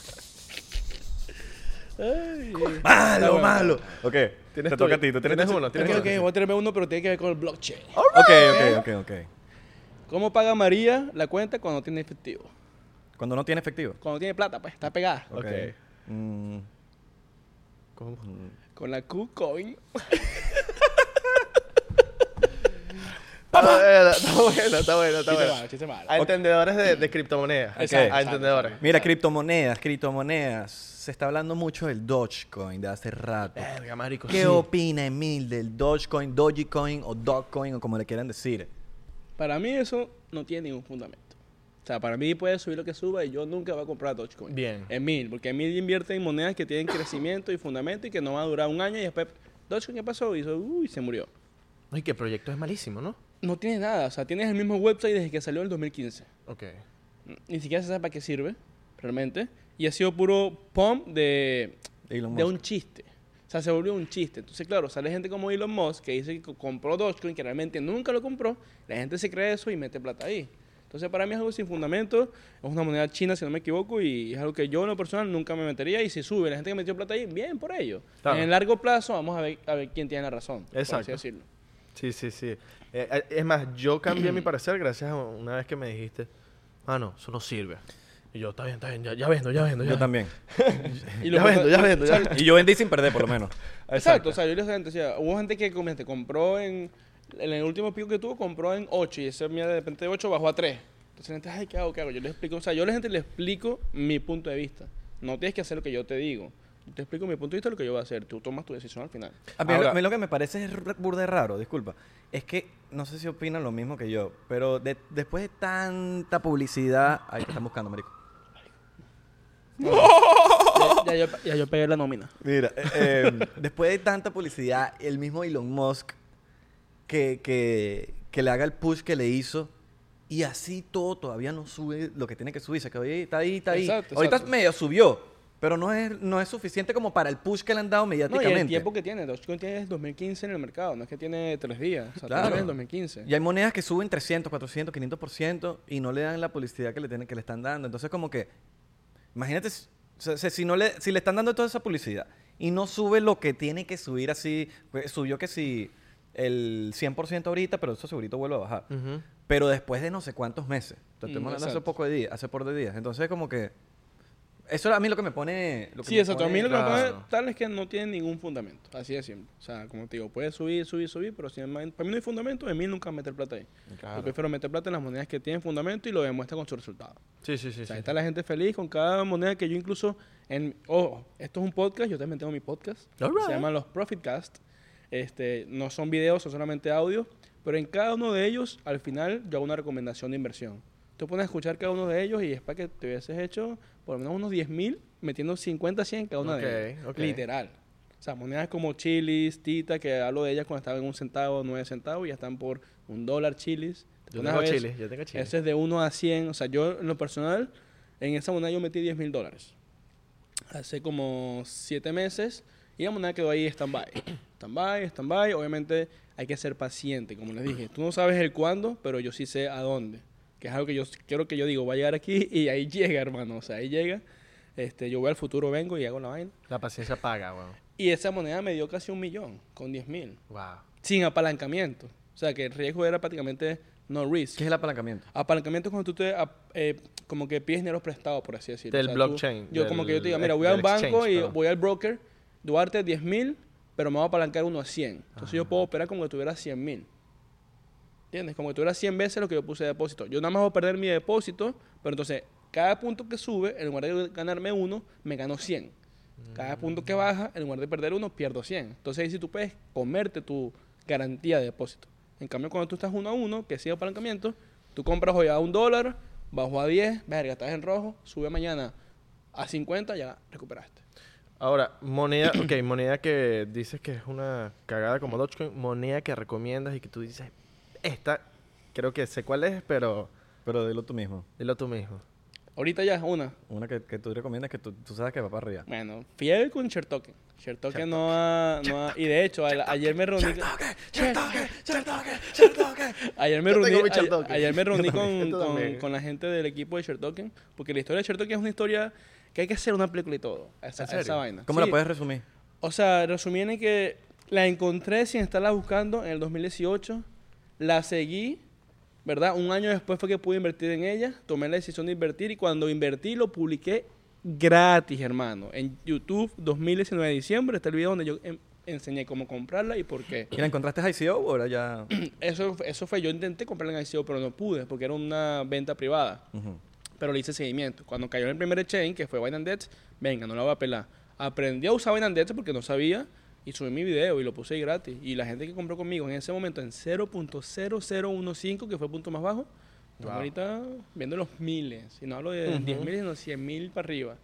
Ay. Malo, malo. Ok, te ¿Tienes toca a ti. ¿Tú ¿Tienes uno? Ok, ¿Tienes ok, voy a tirarme uno, pero tiene que ver con el blockchain. Ok, ok, ok, ok. ¿Cómo paga María la cuenta cuando tiene efectivo? Cuando no tiene efectivo. Cuando tiene plata, pues está pegada. Ok. Ok. Mm, ¿Cómo? Con la Q-Coin. Está bueno, está bueno, está bueno, está Chiste bueno. malo, chiste malo. A entendedores de, de criptomonedas. Exacto, A entendedores. Mira, criptomonedas, criptomonedas. Se está hablando mucho del Dogecoin de hace rato. Verga, marico. ¿Qué sí. opina Emil del Dogecoin, Dogecoin o Dogcoin o como le quieran decir? Para mí eso no tiene ningún fundamento. O sea, para mí puede subir lo que suba y yo nunca voy a comprar Dogecoin. Bien. Emil, porque Emil invierte en monedas que tienen crecimiento y fundamento y que no va a durar un año y después Dogecoin ¿qué pasó? Hizo, uy, se murió. Ay, que el proyecto es malísimo, ¿no? No tiene nada, o sea, tienes el mismo website desde que salió en el 2015. Ok. Ni siquiera se sabe para qué sirve, realmente. Y ha sido puro pump de, Elon de Musk. un chiste. O sea, se volvió un chiste. Entonces, claro, sale gente como Elon Musk que dice que co- compró Dogecoin, que realmente nunca lo compró. La gente se cree eso y mete plata ahí. Entonces, para mí es algo sin fundamento. Es una moneda china, si no me equivoco, y es algo que yo en lo personal nunca me metería. Y si sube la gente que metió plata ahí, bien por ello. Claro. En el largo plazo, vamos a ver, a ver quién tiene la razón. por así Exacto. decirlo. Sí, sí, sí. Eh, eh, es más, yo cambié mi parecer gracias a una vez que me dijiste, ah, no, eso no sirve. Y yo, está bien, está bien, ya, ya vendo, ya vendo. Ya Yo también. Y Ya vendo, ya vendo, ya. Y yo vendí sin perder, por lo menos. Exacto, o sea, yo les decía, hubo gente que como compró en, en el último pico que tuvo, compró en 8 y ese mía de repente de 8 bajó a 3. Entonces la gente, ay, ¿qué hago? ¿Qué hago? Yo les explico, o sea, yo a la gente le explico mi punto de vista. No tienes que hacer lo que yo te digo. Te explico mi punto de vista lo que yo voy a hacer. Tú tomas tu decisión al final. A mí, lo- Ahora- a mí lo que me parece es r- burda de raro, disculpa. Es que, no sé si opinan lo mismo que yo, pero de- después de tanta publicidad... Ahí te están buscando, marico. ya, ya yo, ya yo pegué la nómina. Mira, eh, eh, después de tanta publicidad, el mismo Elon Musk que, que, que le haga el push que le hizo y así todo todavía no sube lo que tiene que subir. Se quedó ahí, está ahí, está ahí. Exacto, Ahorita exacto. medio subió, pero no es, no es suficiente como para el push que le han dado No, y mediáticamente. el tiempo que tiene. Dogecoin tiene desde 2015 en el mercado. No es que tiene 3 días. O sea, Claro. tiene desde el 2015. Y hay monedas que suben 300, 400, 500% y no le dan la publicidad que le, tienen, que le están dando. Entonces, como que, imagínate, o sea, si, no le, si le están dando toda esa publicidad y no sube lo que tiene que subir así, pues, subió que si el 100% ahorita, pero eso segurito vuelve a bajar. Ujú. Pero después de no sé cuántos meses. Entonces, Mm, estamos hablando hace poco de días, hace por de días. Entonces, como que, eso a mí lo que me pone... Lo que Sí, exacto. A mí lo que me pone tal es que no tiene ningún fundamento. Así de simple. O sea, como te digo, puede subir, subir, subir, pero si para mí no hay fundamento, en mí nunca meter plata ahí. Claro. Yo prefiero meter plata en las monedas que tienen fundamento y lo demuestra con su resultado. Sí, sí, sí. o sea, sí. está la gente feliz con cada moneda que yo incluso en... Ojo, esto es un podcast, yo también tengo mi podcast. Alright. Se llaman los Profitcast. Este, no son videos, son solamente audio. Pero en cada uno de ellos, al final, yo hago una recomendación de inversión. Tú pones a escuchar cada uno de ellos y es para que te hubieses hecho por lo menos unos 10 mil, metiendo 50, 100 en cada una Ok, de ellas. ok. Literal. O sea, monedas como chilis, tita, que hablo de ellas cuando estaban en un centavo, nueve centavos, y ya están por un dólar chilis. Yo tengo ver chile, yo tengo chile. Ese es de 1 a 100. O sea, yo en lo personal, en esa moneda yo metí 10 mil dólares. Hace como 7 meses. Y la moneda quedó ahí stand-by. Stand-by, stand-by. Obviamente hay que ser paciente, como les dije. Tú no sabes el cuándo, pero yo sí sé a dónde. Que es algo que yo quiero que yo digo, va a llegar aquí y ahí llega, hermano. O sea, ahí llega. Este, yo voy al futuro, vengo y hago la vaina. La paciencia paga, weón. Y esa moneda me dio casi un millón, con 10 mil, Wow. sin apalancamiento. O sea, que el riesgo era prácticamente no risk. ¿Qué es el apalancamiento? Apalancamiento es cuando tú te, eh, como que pides dinero prestado, por así decirlo. Del blockchain, yo como que yo te diga, del- mira, voy al banco y perdón. voy al broker, Duarte 10 mil, pero me voy a apalancar uno a 100. Entonces yo puedo operar como que tuviera 100 mil. ¿Entiendes? Como que tuviera 100 veces lo que yo puse de depósito. Yo nada más voy a perder mi depósito, pero entonces cada punto que sube, en lugar de ganarme uno, me gano 100. Cada punto que baja, en lugar de perder uno, pierdo 100. Entonces ahí sí tú puedes comerte tu garantía de depósito. En cambio, cuando tú estás uno a uno, que sigue apalancamiento, tú compras hoy a un dólar, bajo a 10, verga, estás en rojo, sube mañana a 50, ya recuperaste. Ahora, moneda, ok, moneda que dices que es una cagada como Dogecoin, moneda que recomiendas y que tú dices, esta, creo que sé cuál es, pero Pero dilo tú mismo. dilo tú mismo. Ahorita ya una. Una que, que tú recomiendas que tú, tú sabes que va para arriba. Bueno, fiel con Chertoken. Chertoken no ha, no ha- Y de hecho, a- ayer me reuní. Ayer me Yo reuní, tengo mi a- Chertoken. ayer me reuní con, yo con- también. con la gente del equipo de Chertoken. Porque la historia de Chertoken es una historia que hay que hacer una película y todo. Esa, ¿En serio? esa vaina. ¿Cómo Sí. la puedes resumir? O sea, resumí en que la encontré sin estarla buscando en el 2018. La seguí, ¿verdad? Un año después fue que pude invertir en ella. Tomé la decisión de invertir y cuando invertí lo publiqué gratis, hermano. En YouTube, 2019 de diciembre, está el video donde yo em- enseñé cómo comprarla y por qué. ¿Y la encontraste en ICO o era ya...? Eso, eso fue, yo intenté comprarla en ICO, pero no pude porque era una venta privada. Ujú. Pero le hice seguimiento. Cuando cayó en el primer exchange, que fue Binance, venga, no la voy a pelar. Aprendí a usar Binance porque no sabía y subí mi video y lo puse ahí gratis. Y la gente que compró conmigo en ese momento en 0.0015, que fue el punto más bajo, Wow. ahorita viendo los miles. Y no hablo de Ujú. 10 mil, sino 100 mil para arriba.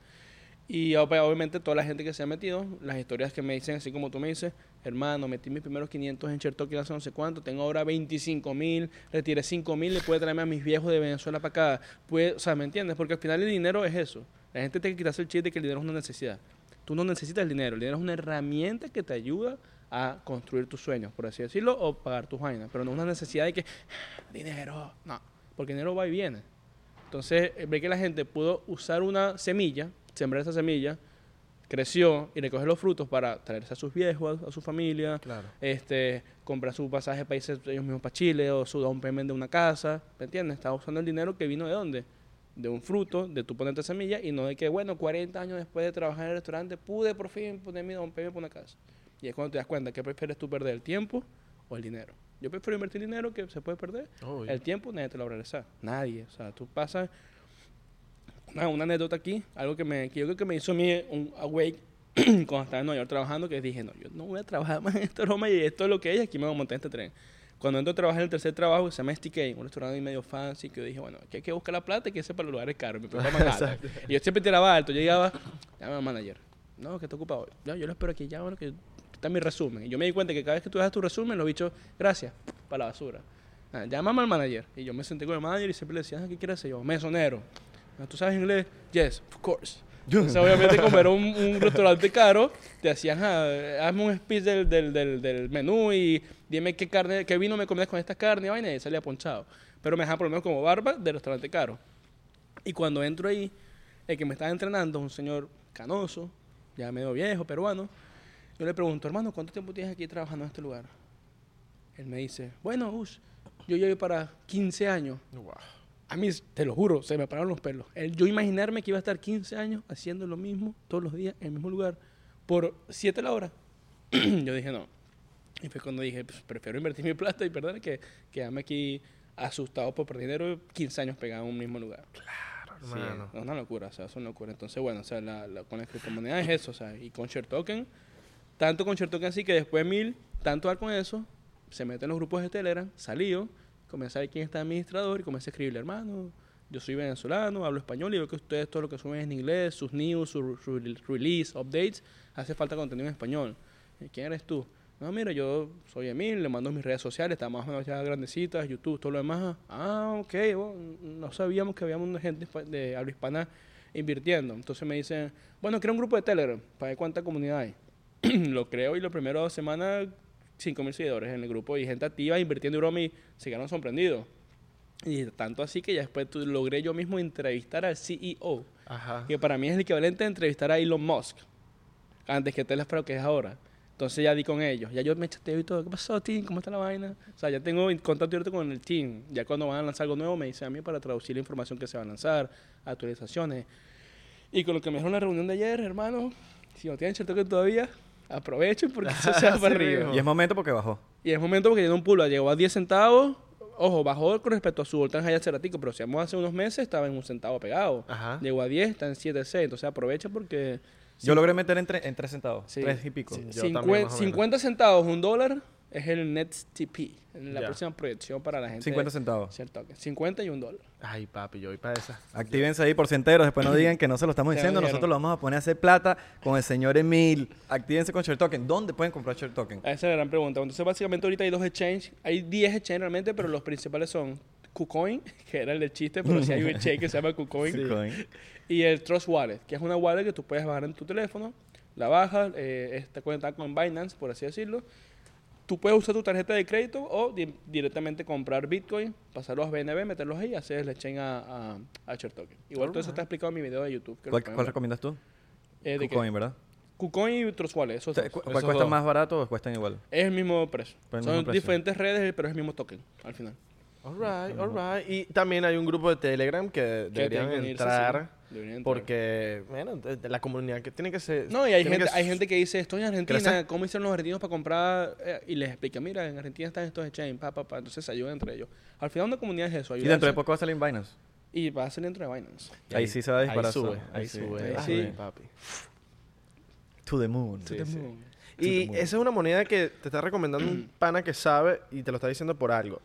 Y ob- obviamente toda la gente que se ha metido, las historias que me dicen, así como tú me dices, hermano, metí mis primeros 500 en Chertoken hace no sé cuánto, tengo ahora 25 mil, retiré 5 mil, le puede traerme a mis viejos de Venezuela para acá. Puede, o sea, ¿me entiendes? Porque al final el dinero es eso. La gente tiene que quitarse el chiste de que el dinero es una necesidad. Tú no necesitas el dinero, el dinero es una herramienta que te ayuda a construir tus sueños, por así decirlo, o pagar tus vainas, pero no es una necesidad de que, "Ah, dinero, no, porque el dinero va y viene. Entonces, eh, ve que la gente pudo usar una semilla, sembrar esa semilla, creció y recoger los frutos para traerse a sus viejos, a su familia, Claro. este, comprar su pasaje para irse ellos mismos para Chile o su down payment de una casa, ¿me entiendes? Estaba usando el dinero que vino de dónde? De un fruto, de tu ponerte semilla y no de que, bueno, 40 años después de trabajar en el restaurante pude por fin poner mi down payment para una casa. Y es cuando te das cuenta que prefieres tú perder el tiempo o el dinero. Yo prefiero invertir dinero que se puede perder. El tiempo nadie te lo va a regresar. Nadie. O sea, tú pasas... Una, una anécdota aquí, algo que, me, que yo creo que me hizo a mí un awake cuando estaba en Nueva York trabajando, que dije, no, yo no voy a trabajar más en esta broma y esto es lo que es, aquí me voy a montar en este tren. Cuando entro a trabajar en el tercer trabajo, se llama STK, un restaurante medio fancy, que yo dije, bueno, aquí hay que buscar la plata y que ese para los lugares caros. Manhattan. y yo siempre tiraba alto, yo llegaba, llama al manager, no, que está ocupado. Ya, yo lo espero aquí, ya, bueno, que está mi resumen. Y yo me di cuenta que cada vez que tú das tu resumen, los bichos, gracias, para la basura. Ah, llámame al manager. Y yo me senté con el manager y siempre le decía, ah, ¿qué quieres hacer yo? Mesonero. Ah, ¿Tú sabes inglés? Yes, of course. Obviamente, como era un, un restaurante caro, te decían, ah, hazme un speech del, del, del, del menú y dime qué carne, qué vino me comes con esta carne y vaina, y salía ponchado. Pero me dejaban por lo menos como barba de restaurante caro. Y cuando entro ahí, el que me estaba entrenando, un señor canoso, ya medio viejo, peruano, yo le pregunto, hermano, ¿cuánto tiempo tienes aquí trabajando en este lugar? Él me dice, bueno, Ush, yo llevo para 15 años. Wow. A mí, te lo juro, se me pararon los pelos. El, yo imaginarme que iba a estar 15 años haciendo lo mismo todos los días en el mismo lugar por 7 la hora. yo dije, no. Y fue cuando dije, pues, prefiero invertir mi plata y perder que quedarme aquí asustado por perder dinero 15 años pegado en un mismo lugar. Sí, Hermano. es una locura, o sea, es una locura. Entonces, bueno, o sea, la, la- con la criptomoneda es eso, o sea, y con Share Token, tanto con Share Token así que después de mil, tanto dar con eso, se mete en los grupos de Telegram, salió, comencé a ver quién está administrador y comencé a escribirle, hermano, yo soy venezolano, hablo español y veo que ustedes todo lo que suben es en inglés, sus news, sus su release, updates, hace falta contenido en español. Eh, ¿Quién eres tú? No, mira, yo soy Emil, le mando mis redes sociales, está más o menos ya grandecitas, YouTube, todo lo demás. Ah, ok, bueno, no sabíamos que había una gente de habla hispana invirtiendo. Entonces me dicen, bueno, crea un grupo de Telegram para ver cuánta comunidad hay. lo creo y la primera semana 5.000 seguidores en el grupo y gente activa invirtiendo en broma y se quedaron sorprendidos. Y tanto así que ya después logré yo mismo entrevistar al CEO, Ajá. que para mí es el equivalente a entrevistar a Elon Musk, antes que Tesla, pero que es ahora. Entonces ya di con ellos. Ya yo me chateo y todo. ¿Qué pasó, team? ¿Cómo está la vaina? O sea, ya tengo contacto directo con el team. Ya cuando van a lanzar algo nuevo, me dicen a mí para traducir la información que se va a lanzar, actualizaciones. Y con lo que me dijeron en la reunión de ayer, hermano, si no tienen cierto que todavía, aprovechen porque eso se va Sí para arriba. Y es momento porque bajó. Y es momento porque tiene un pulo, llegó a 10 centavos. Ojo, bajó con respecto a su voltaje allá ceratico, pero si vamos hace unos meses estaba en un centavo pegado. Ajá. Llegó a 10, está en 7.6, entonces aprovecha porque Yo logré meter en, tre- en 3 centavos. Sí. 3 y pico. Sí. Yo cincuen- también, más o menos. 50 centavos, un dólar, es el net TP, la Ya. próxima proyección para la gente. 50 centavos. Cierto, token. 50 y un dólar. Ay, papi, yo voy para esa. Actívense ahí por centeros. Después no digan que no se lo estamos diciendo. Nosotros lo vamos a poner a hacer plata con el señor Emil. Actívense con Share Token. ¿Dónde pueden comprar Share Token? Esa es la gran pregunta. Entonces, básicamente, ahorita hay dos exchanges. Hay 10 exchanges realmente, pero los principales son KuCoin, que era el del chiste, pero sí hay un exchange que se llama KuCoin. Y el Trust Wallet, que es una wallet que tú puedes bajar en tu teléfono, la bajas, eh, está conectada con Binance, por así decirlo. Tú puedes usar tu tarjeta de crédito o di- directamente comprar Bitcoin, pasarlos a BNB, meterlos ahí y hacer el exchange a, a, a Share Token. Igual todo eso está explicado en mi video de YouTube. ¿Cuál, cuál recomiendas tú? Eh. KuCoin, ¿verdad? KuCoin y Trust Wallet, esos O sea, dos. ¿cu- Esos ¿Cuál cuesta dos. más barato o cuestan igual? Es el mismo precio. Son precio. diferentes redes, pero es el mismo token al final. Alright, alright. Y también hay un grupo de Telegram que deberían que entrar. sí. Deberían entrar. Porque, bueno, de, de la comunidad que tiene que ser. No, y hay gente, que hay gente que dice, estoy en Argentina, crecer. ¿cómo hicieron los argentinos para comprar? Eh, y les explica, mira, en Argentina están estos exchanges, pa, pa, pa. Entonces se ayudan entre ellos. Al final una comunidad es eso, Y dentro de ayudarse. poco va a salir en Binance. Y va a salir dentro de Binance. Ahí sí se va a disparar Ahí sube, ahí Ahí sí. sube. Ahí papi. To the moon. Sí, Te sí. muevo. Y esa es una moneda que te está recomendando un pana que sabe y te lo está diciendo por algo.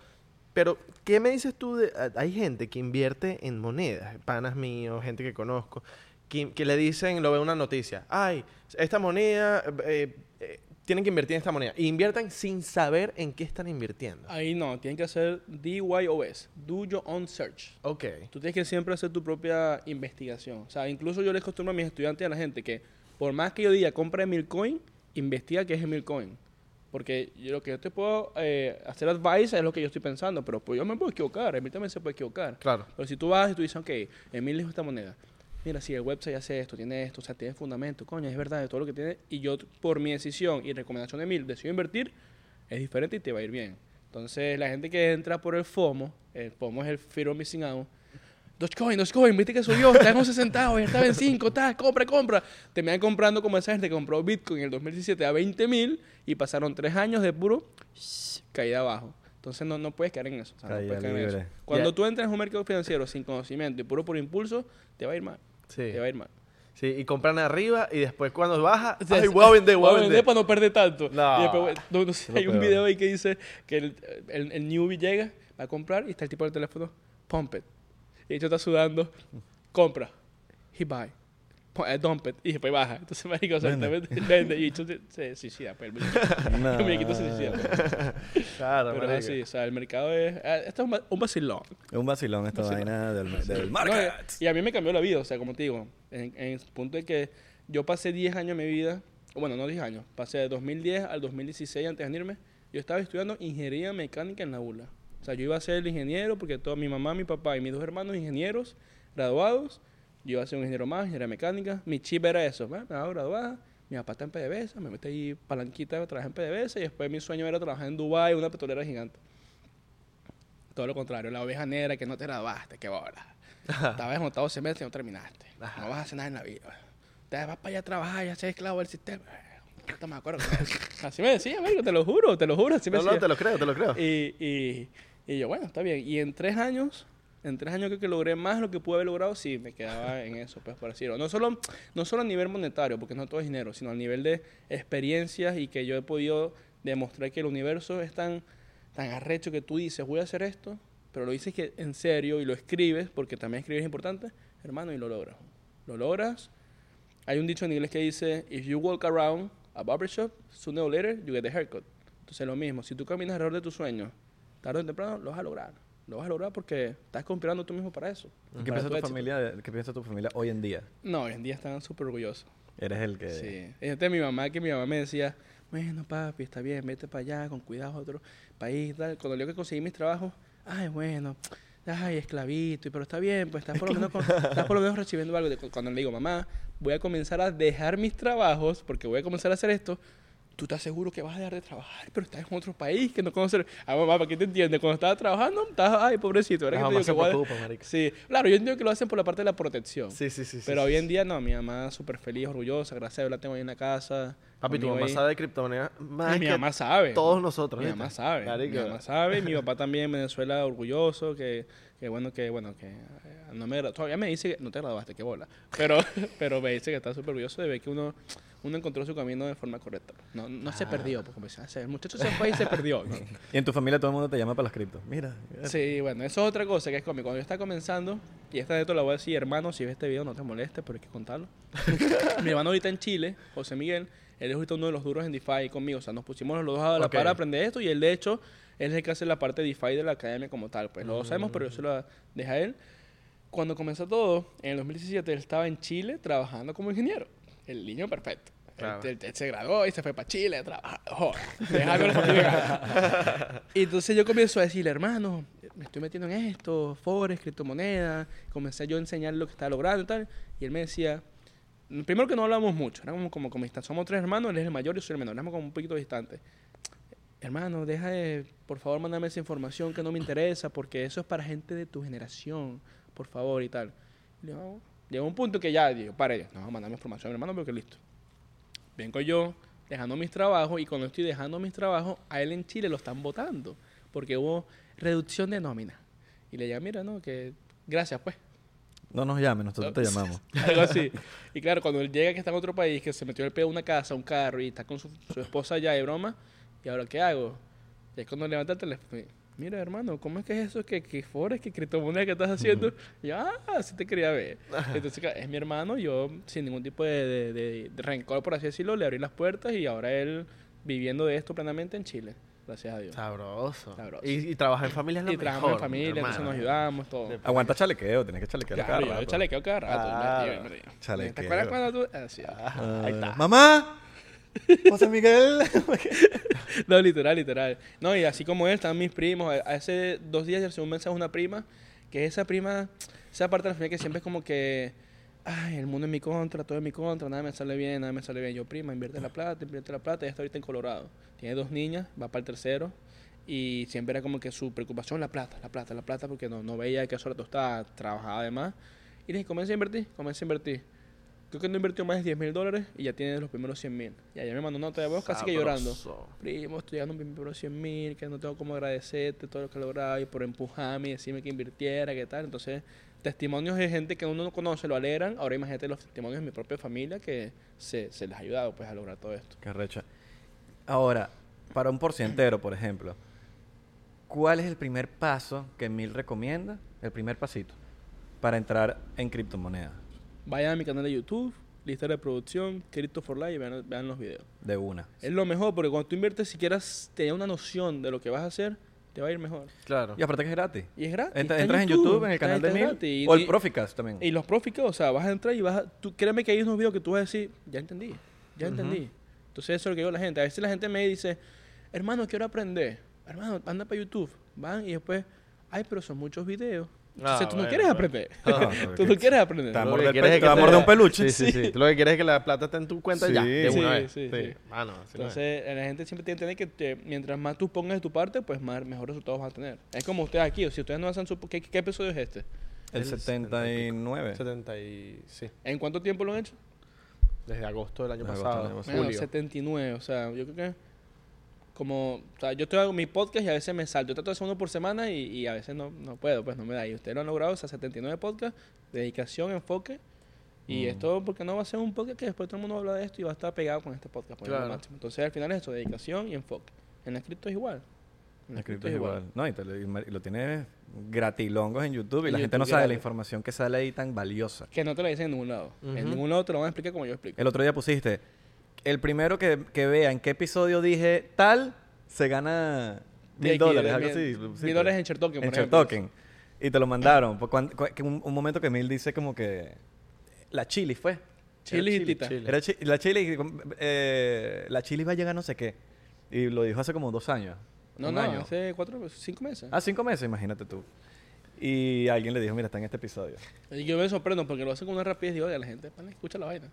Pero, ¿qué me dices tú de... Hay gente que invierte en monedas, panas míos, gente que conozco, que, que le dicen, lo ve en una noticia, ay, esta moneda, eh, eh, tienen que invertir en esta moneda. Y inviertan sin saber en qué están invirtiendo. Ahí no, tienen que hacer DYOS, Do Your Own Search. Ok. Tú tienes que siempre hacer tu propia investigación. O sea, incluso yo les acostumbro a mis estudiantes y a la gente que por más que yo diga compra mil coin, investiga qué es mil coin. Porque yo- lo que yo te puedo eh, hacer advice es lo que yo estoy pensando, pero pues yo me puedo equivocar, Emil también se puede equivocar. Claro. Pero si tú vas y tú dices, ok, Emil dijo esta moneda. Mira, si el website hace esto, tiene esto, o sea, tiene fundamento, coño, es verdad, de todo lo que tiene. Y yo, por mi decisión y recomendación de Emil, decido invertir, es diferente y te va a ir bien. Entonces, la gente que entra por el FOMO, el FOMO es el Fear of Missing Out. Dogecoin, Dogecoin, viste que subió, está en 11 centavos, ya estaba en 5, está, compra, compra. Terminan comprando como esa gente que compró Bitcoin en el 2017 a 20 mil y pasaron 3 años de puro caída abajo. Entonces no, no puedes caer en eso. o sea, no puedes caer en eso. Cuando Ya. tú entras en un mercado financiero sin conocimiento y puro por impulso, te va a ir mal. Sí. Te va a ir mal. Sí, y compran arriba y después cuando baja, O sea, ay, voy a vender, voy a vender vender. para no perder tanto. No. Y después, no, no sé, hay un video ahí que dice que el, el, el newbie llega, va a comprar y está el tipo del teléfono, pump it. Y el hecho está sudando, compra, he buy, eh, dump it, y después baja. Entonces, marico, o sea, Vende. y el hecho se, suicida. Pues, el muñequito. No. El muñequito se suicida. pues. Claro, Pero es así, o sea, el mercado es... eh, Esto es un, va- un vacilón. Es un vacilón esta Vacilón. vaina del, del No, market. y a mí me cambió la vida, o sea, como te digo, en, en el punto de que yo pasé 10 años de mi vida, bueno, no 10 años, pasé de 2010 al 2016 antes de venirme, yo estaba estudiando ingeniería mecánica en la ULA. O sea, yo iba a ser el ingeniero porque toda mi mamá, mi papá y mis dos hermanos ingenieros graduados, yo iba a ser un ingeniero más, ingeniería mecánica, mi chip era eso, me hago graduada, mi papá está en PDVSA, me metí ahí palanquita, trabajé en PDVSA y después mi sueño era trabajar en Dubai una petrolera gigante. Todo lo contrario, la oveja negra que no te graduaste, qué bola. Estabas en octavo semestre y no terminaste. Ajá. No vas a hacer nada en la vida. Te vas para allá a trabajar y ser esclavo del sistema. No me acuerdo. así me decía, amigo, te lo juro, te lo juro. Así me No, no, te lo creo, te lo creo. Y, y, y yo, bueno, está bien. Y en tres años, en tres años creo que logré más lo que pude haber logrado si me quedaba en eso, pues por decirlo. No solo, no solo a nivel monetario, porque no todo es dinero, sino a nivel de experiencias y que yo he podido demostrar que el universo es tan, tan arrecho que tú dices, voy a hacer esto, pero lo dices en serio y lo escribes, porque también escribir es importante, hermano, y lo logras. Lo logras. Hay un dicho en inglés que dice, if you walk around a barbershop, sooner or later you get a haircut. Entonces lo mismo, si tú caminas alrededor de tus sueños, tarde o temprano lo vas a lograr. Lo vas a lograr porque estás conspirando tú mismo para eso. ¿Y ¿Qué piensa tu familia? de- ¿Qué piensa tu familia hoy en día? No, hoy en día están súper orgullosos. Eres el que... Sí. Este mi mamá, que mi mamá me decía, bueno, papi, está bien, vete para allá, con cuidado a otro país, tal. Cuando yo que conseguí mis trabajos, ay, bueno, ay, esclavito, y pero está bien, pues estás por lo menos, con- estás por lo menos recibiendo algo. Cuando le digo, mamá, voy a comenzar a dejar mis trabajos porque voy a comenzar a hacer esto, tú estás seguro que vas a dejar de trabajar, pero estás en otro país que no conoces. Ah, mamá, ¿para qué te entiendes? Cuando estaba trabajando, estás, ay, pobrecito. ¿verdad La que te digo se que a- preocupa, marica. Sí, claro, yo entiendo que lo hacen por la parte de la protección. Sí, sí, sí. pero sí, hoy sí. en día no, mi mamá súper feliz, orgullosa, gracias a Dios la tengo ahí en la casa. Papi, tu mamá ahí. sabe de criptomonedas más mi que mamá sabe. todos nosotros. Mi mamá sabe. Marico. Mi mamá sabe. Mi papá también en Venezuela orgulloso. Que, que bueno, que bueno, que eh, no me Todavía me dice que no te graduaste, qué bola. Pero, pero me dice que está súper orgulloso de ver que uno, uno encontró su camino de forma correcta. No, no se perdió, porque me decía, "Ah, el muchacho se fue y se perdió. ¿no? Y en tu familia todo el mundo te llama para las criptos. Mira. Sí, bueno, eso es otra cosa que es cómico. Cuando yo estaba comenzando, y esta de esto la voy a decir, hermano, si ves este video no te molestes, pero hay que contarlo. Mi hermano ahorita en Chile, José Miguel, él es ahorita uno de los duros en DeFi conmigo. O sea, nos pusimos los dos a la Ok. par a aprender esto y él, de hecho, él es el que hace la parte de DeFi de la academia como tal. Pues los dos sabemos, pero yo se lo deja a él. Cuando comenzó todo, en el 2017, él estaba en Chile trabajando como ingeniero. El niño perfecto. Claro. Él, él- él se graduó y se fue para Chile a trabajar. Joder, déjame. Y entonces yo comienzo a decirle, hermano, me estoy metiendo en esto, forex, criptomonedas. Comencé yo a enseñar lo que estaba logrando y tal. Y él me decía, primero que no hablamos mucho, éramos como, como distantes. Somos tres hermanos, él es el mayor y yo soy el menor, éramos como un poquito distantes. Hermano, deja de, por favor, mandarme esa información que no me interesa, porque eso es para gente de tu generación, por favor, y tal. Y le digo, "Ah, bueno". Llegó un punto que ya, digo, para ella, no, mandame información, hermano, porque listo. Vengo yo, dejando mis trabajos, y cuando estoy dejando mis trabajos, a él en Chile lo están votando, porque hubo reducción de nómina. Y le digo, mira, no, que gracias, pues. No nos llames, nosotros te llamamos. Algo así. Y claro, cuando él llega que está en otro país, que se metió el pedo a una casa, un carro, y está con su, su esposa allá de broma, ¿y ahora qué hago? Y es cuando levanta el teléfono. Y, Mira, hermano, ¿cómo es que es eso? ¿Que, que forex, que criptomonedas que estás haciendo? Y yo, ah, así te quería ver. Entonces, es mi hermano, yo sin ningún tipo de, de- de- de rencor, por así decirlo, le abrí las puertas y ahora él viviendo de esto plenamente en Chile. Gracias a Dios. Sabroso. Sabroso. Y, y trabajar en familia es lo Y trabajamos en familia, entonces nos ayudamos, todo. De- Aguanta chalequeo, tienes que chalequear Claro, cada yo rato. chalequeo cada rato. Ah, me- me- me- chalequeo. ¿Te acuerdas cuando tú...? Ah. Ah, ahí está. ¡Mamá! José Miguel. No, literal, literal. No, y así como él, están mis primos. A- Hace dos días recibí un mensaje de una prima, que esa prima, esa parte de la familia que siempre es como que, ay, el mundo es mi contra, todo es mi contra, nada me sale bien, nada me sale bien. Yo, prima, invierte la plata, invierte la plata, ella está ahorita en Colorado. Tiene dos niñas, va para el tercero. Y siempre era como que su preocupación, la plata, la plata, la plata, porque no, no veía que eso la tostaba, trabajaba además. Y le dije, comienza a invertir, comienza a invertir. Creo que no invirtió más de 10 mil dólares y ya tiene los primeros 100 mil. Y ayer me mandó una nota de voz casi que llorando. Primo, estoy llegando a mis primeros 100 mil, que no tengo cómo agradecerte todo lo que he logrado y por empujarme y decirme que invirtiera, qué tal. Entonces, testimonios de gente que uno no conoce lo alegran. Ahora imagínate los testimonios de mi propia familia que se, se les ha ayudado pues a lograr todo esto. Qué recha. Ahora, para un porcientero, por ejemplo, ¿cuál es el primer paso que Mil recomienda? El primer pasito para entrar en criptomonedas. Vayan a mi canal de YouTube, lista de producción, Crypto for Life y vean, vean los videos. De una. Es lo mejor porque cuando tú inviertes, si quieras tener una noción de lo que vas a hacer, te va a ir mejor. Claro. Y aparte que es gratis. Y es gratis. Entra- entras en YouTube, en el canal de Mil. gratis. O el Proficast también. Y los Proficas, o sea, vas a entrar y vas a... Tú, créeme que hay unos videos que tú vas a decir, ya entendí, ya entendí. Entonces eso es lo que digo a la gente. A veces la gente me dice, hermano, quiero aprender. Hermano, anda para YouTube. Van y después, ay, pero son muchos videos. Entonces Ah, tú no bueno, quieres bueno. aprender. Ah, tú no quieres aprender. Te va a Lo que morder quieres es que morder un peluche. Sí, sí, sí. Tú lo que quieres es que la plata esté en tu cuenta ya, Sí. de Sí, una vez. sí, sí. Así no es. Entonces, la gente siempre tiene que entender que te- mientras más tú pongas de tu parte, pues más mejores resultados vas a tener. Es como ustedes aquí, o si ustedes no hacen su... ¿Qué, qué episodio es este? El El 79. 70 y... Sí. ¿En cuánto tiempo lo han hecho? Desde agosto del año Desde agosto pasado. del año pasado. Bueno, Julio. 79, o sea, yo creo que como, o sea, yo estoy hago mi podcast y a veces me salto. Yo trato de hacer uno por semana y, y a veces no, no puedo, pues no me da. Y ustedes lo han logrado, o sea, 79 podcasts, dedicación, enfoque. Y Mm. esto porque no va a ser un podcast que después todo el mundo va a hablar de esto y va a estar pegado con este podcast. pues, es lo Claro. máximo. Entonces al final es eso, dedicación y enfoque. En la cripto es igual. En El cripto es igual. No, y, te lo, y tienes gratilongos en YouTube y En la gente no sabe la información que sale ahí tan valiosa. Que no te lo dicen en ningún lado. En ningún lado te lo van a explicar como yo explico. El otro día pusiste, el primero que, que vea en qué episodio dije tal, se gana mil dólares, de algo mil- así. Mil pusiste. dólares en Chertoken, por En ejemplo. Chertoken. Y te lo mandaron. Pues cuan- cu- que un, un momento que Mil dice como que... La chili fue. Chili Era y tita. Chile. Era chi- la chili, eh, la chili va a llegar no sé qué. Y lo dijo hace como dos años. No, un no, año. hace cuatro, cinco meses. Ah, cinco meses, imagínate tú. Y alguien le dijo, mira, está en este episodio. Y yo me sorprendo porque lo hacen con una rapidez y digo, oye, la gente, pana, escucha la vaina.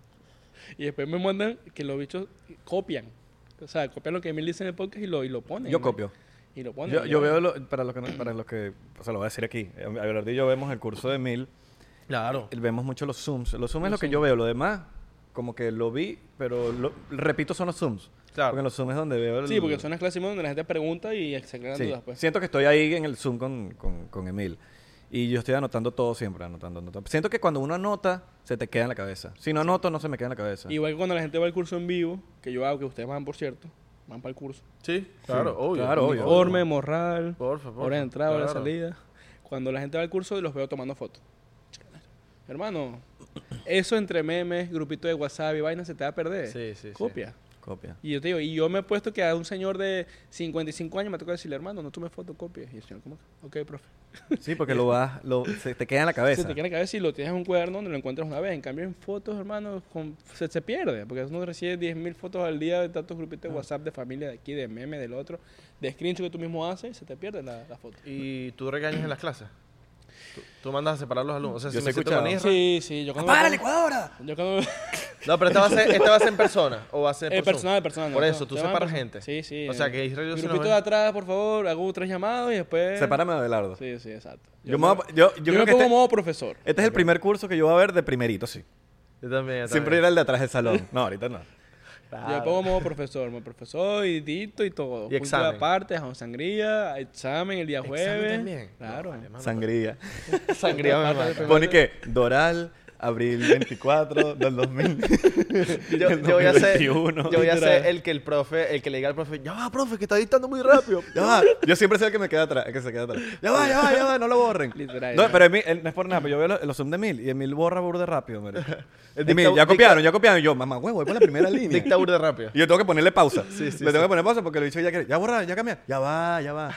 Y después me mandan que los bichos copian. O sea, copian lo que Emil dice en el podcast y lo, y lo ponen. Yo ¿no? copio. Y lo ponen. Yo, yo veo, lo- para los que, no- para los que, o sea, lo voy a decir aquí. Abelardo y yo vemos el curso de Mil, Claro. vemos mucho los zooms. Los zooms es lo que yo veo, lo demás, como que lo vi, pero lo, repito, son los zooms. Claro. Porque en los zooms es donde veo el... Sí, porque son las clases donde la gente pregunta y se crean Sí, dudas, pues. Siento que estoy ahí en el Zoom con, con, con Emil. Y yo estoy anotando todo siempre, anotando, anotando. Siento que cuando uno anota, se te queda en la cabeza. Si no anoto, no se me queda en la cabeza. Igual que cuando la gente va al curso en vivo, que yo hago, que ustedes van, por cierto, van para el curso. Sí, claro, obvio. claro, obvio. Uniforme, morral, Por favor. hora de entrada, hora de claro. salida. Cuando la gente va al curso, los veo tomando fotos. Hermano, eso entre memes, grupito de WhatsApp y vaina se te va a perder. Sí, sí, sí. Copia. Y yo te digo, y yo me he puesto que a un señor de 55 años me toca decirle, hermano, no tome fotocopias. Y el señor, ¿cómo? que? Ok, profe. Sí, porque lo vas, lo, se te queda en la Se cabeza. te queda en la cabeza y lo tienes en un cuaderno donde lo encuentras una vez. En cambio, en fotos, hermano, con- se, se pierde. Porque uno recibe 10.000 fotos al día de tantos grupitos de WhatsApp de familia de aquí, de meme, del otro, de screenshot que tú mismo haces se te pierde la, la foto. ¿Y tú regañas en las clases? ¿Tú, tú mandas a separar los alumnos? O sea, Yo si me siento con. Isra- Sí, sí. Yo cuando me ¡Apaga la pongo- licuadora! Yo cuando... No, pero esta va, a ser, esta va a ser en persona o va a ser Eh, por Zoom? personal, personal. Por no, eso, no, tú te van separas por- gente. Sí, sí. O sea, eh. que Israel y yo sí nos Grupito ven. de atrás, por favor, hago tres llamados y después... Sepárame de Abelardo. Sí, sí, exacto. Yo, me voy a- yo, yo Yo, creo me que pongo este, modo profesor. este es el primer curso que yo voy a ver de primerito, sí. Yo también. yo Siempre también. era el de atrás del salón. No, ahorita no. Yo Claro. me pongo modo profesor, modo profesor y dito y todo. Y examen. aparte, sangría, examen el día ¿Examen jueves. también? Claro. No, vale, mano. Sangría. Sangría Pone que Doral, abril 24 del 2000. Yo, yo voy a ser, 2021. yo voy a Literal. ser el que el profe, el que le diga al profe, ya va, profe, que está dictando muy rápido. Ya va. Yo siempre soy el que me queda atrás, el que se queda atrás. Ya va, ya va, ya va, no lo borren. Literal. No, pero Emil, él- no es por nada, pero yo veo los, los Zoom de Emil y Emil borra burde rápido. El Emil, dicta- ya copiaron, ya copiaron. Y yo, mamá, huevo, voy por la primera línea. Dictadura de rápido. Y yo tengo que ponerle pausa. Sí, sí, Le tengo sí. que poner pausa porque le he dicho ya que ya borra, ya cambia. Ya va, ya va.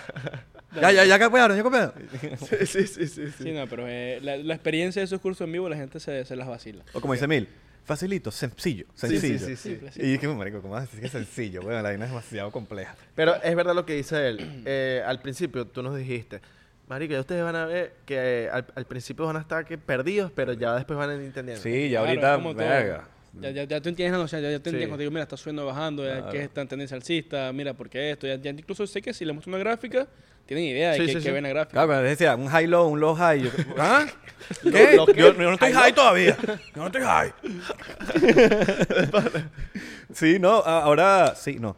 Ya, ya, ya copiaron, ya copiaron. Sí, sí, sí, sí. sí. Sí, no, pero eh, la, la experiencia de esos cursos en vivo la gente se, se las vacila. O como dice Emil, facilito, sencillo, sencillo. sí, sí, sí. Sí. Y dije, marico, ¿cómo vas a decir que es sencillo? Bueno, la vaina es demasiado compleja. Pero es verdad lo que dice él. Eh, al principio tú nos dijiste, marico, ya ustedes van a ver que eh, al, al principio van a estar que perdidos, pero ya después van a ir entendiendo. Sí, ya Claro, ahorita, es verga. Ya, ya, ya tú entiendes la noción, ya, ya te Sí. entiendes cuando digo, mira, está subiendo bajando, ya, Claro. que es tan tendencia alcista, mira, ¿por qué esto? Ya, ya incluso sé que si le muestro una gráfica, tienen idea de Sí, qué, sí, qué sí. ven la gráfica. Claro, cuando decía un high low, un low high. Yo, ¿Ah? ¿Qué? lo que- yo, yo no estoy high high todavía. Yo no estoy high. sí, no, ahora sí, no.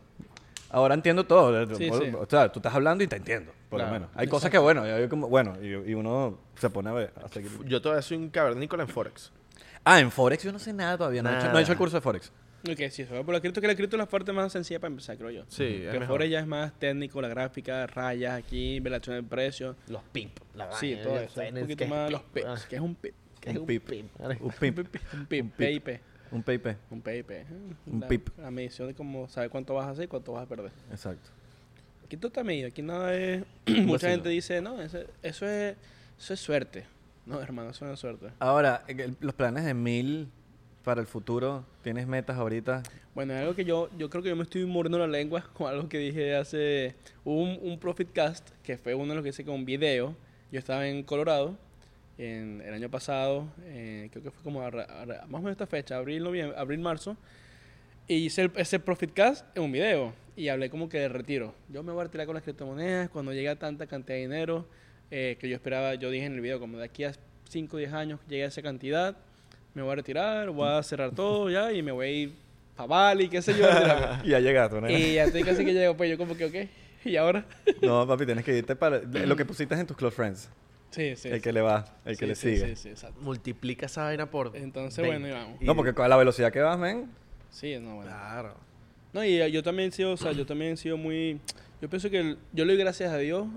Ahora entiendo todo. Sí, Por- sí. O sea, tú estás hablando y te entiendo, por Claro. lo menos. Hay cosas que, bueno, como, bueno, y, y uno se pone a ver. a seguir. Yo todavía soy un cavernícola en Forex. Ah, en Forex yo no sé nada todavía. No, he hecho, no he Nada. hecho el curso de Forex. Ok, sí, eso va por la cripto, que la cripto es la parte más sencilla para empezar, creo yo. Sí, es que mejor. Forex ya es más técnico, la gráfica, rayas aquí, relación del precio. Los pimp. La Sí, vaina, todo ya eso. Un es poquito es más los pips. ¿Qué es un pip? ¿Qué es Un pip. Un Un pip. pip. Un pip. Un pip. PIP. Un PIP. Un PIP. ¿eh? Un La- pip. La medición de cómo saber cuánto vas a hacer y cuánto vas a perder. Exacto. Aquí todo está medido. Aquí nada es... Mucha vacilo. gente dice, no, eso, eso es, eso es suerte. No, hermano, eso no es suerte. Ahora, el- los planes de mil para el futuro, ¿tienes metas ahorita? Bueno, es algo que yo, yo creo que yo me estoy mordiendo la lengua con algo que dije hace un, un Profit Cast, que fue uno de los que hice con un video. Yo estaba en Colorado en, el año pasado, eh, creo que fue como a a más o menos esta fecha, abril, noviembre, abril, marzo. Y hice el- ese Profit Cast en un video y hablé como que de retiro. Yo me voy a retirar con las criptomonedas cuando llegue a tanta cantidad de dinero eh, que yo esperaba, yo dije en el video, como de aquí a 5 o 10 años llegue a esa cantidad, me voy a retirar, voy a cerrar todo ya y me voy a ir para Bali, qué sé yo. Y ya llegaste, ¿no? y ya estoy casi que llego, pues yo como que, ok, ¿y ahora? No, papi, tienes que irte para lo que pusiste en tus close friends. Sí, sí. el sí. que le va, el que Sí, le sí, sigue. Sí, sí, exacto. Multiplica esa vaina por. Entonces, 20. bueno, y vamos. No, porque con la velocidad que vas, men. Sí, no, bueno. Claro. No, y yo también he sido, o sea, yo también he sido muy... Yo pienso que el- yo le doy gracias a Dios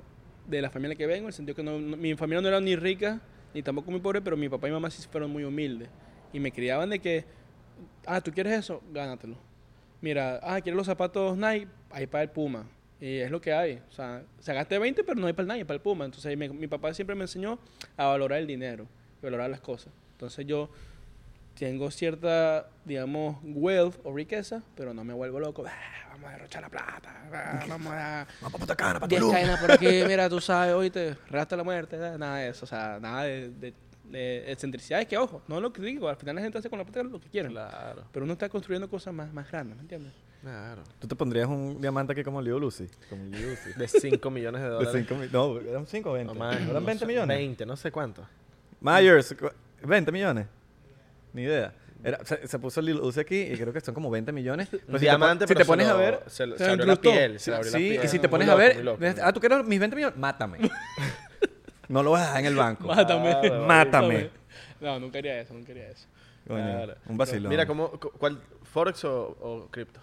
de la familia que vengo, en el sentido que no, mi familia no era ni rica, ni tampoco muy pobre, pero mi papá y mamá sí fueron muy humildes. Y me criaban de que, ah, ¿tú quieres eso? Gánatelo. Mira, ah, ¿quieres los zapatos Nike? Ahí para el Puma. Y es lo que hay. O sea, sacaste 20, pero no hay para el Nike, para el Puma. Entonces me- mi papá siempre me enseñó a valorar el dinero, valorar las cosas. Entonces yo tengo cierta, digamos, wealth o riqueza, pero no me vuelvo loco. "Ah, vamos a derrochar la plata. ah, vamos a... Vamos para para 10 Tulum. cadenas por aquí, mira, tú sabes, hoy te resta la muerte, ah, nada de eso, o sea, nada de, de, de excentricidades que, ojo, no lo critico, al final la gente hace con la plata lo que quiere, Claro, pero uno está construyendo cosas más, más grandes, ¿me entiendes? claro. ¿Tú te pondrías un diamante aquí como Leo Lucy? Como Leo Lucy. De 5 millones de De dólares. 5 millones. No, eran 5 o 20. No más, ¿Eran no 20 sé, millones? 20, no sé cuánto. Myers, cu- 20 millones. Ni idea. Era- se, se puso Lil Uzi aquí y creo que son como 20 millones. Pero Un si te pon- diamante, si pero te se pones a ver, Se, lo- Se se abrió la piel. Se abrió la sí, piel. y si te pones loco, a ver, loco, ah, tú quieres mis 20 millones, mátame. no lo vas a dejar en el banco. Mátame. Claro, Mátame. No, nunca haría eso, nunca haría eso. Coño, Claro. un vacilón. Mira, ¿cómo, cu- ¿cuál? ¿Forex o, o cripto?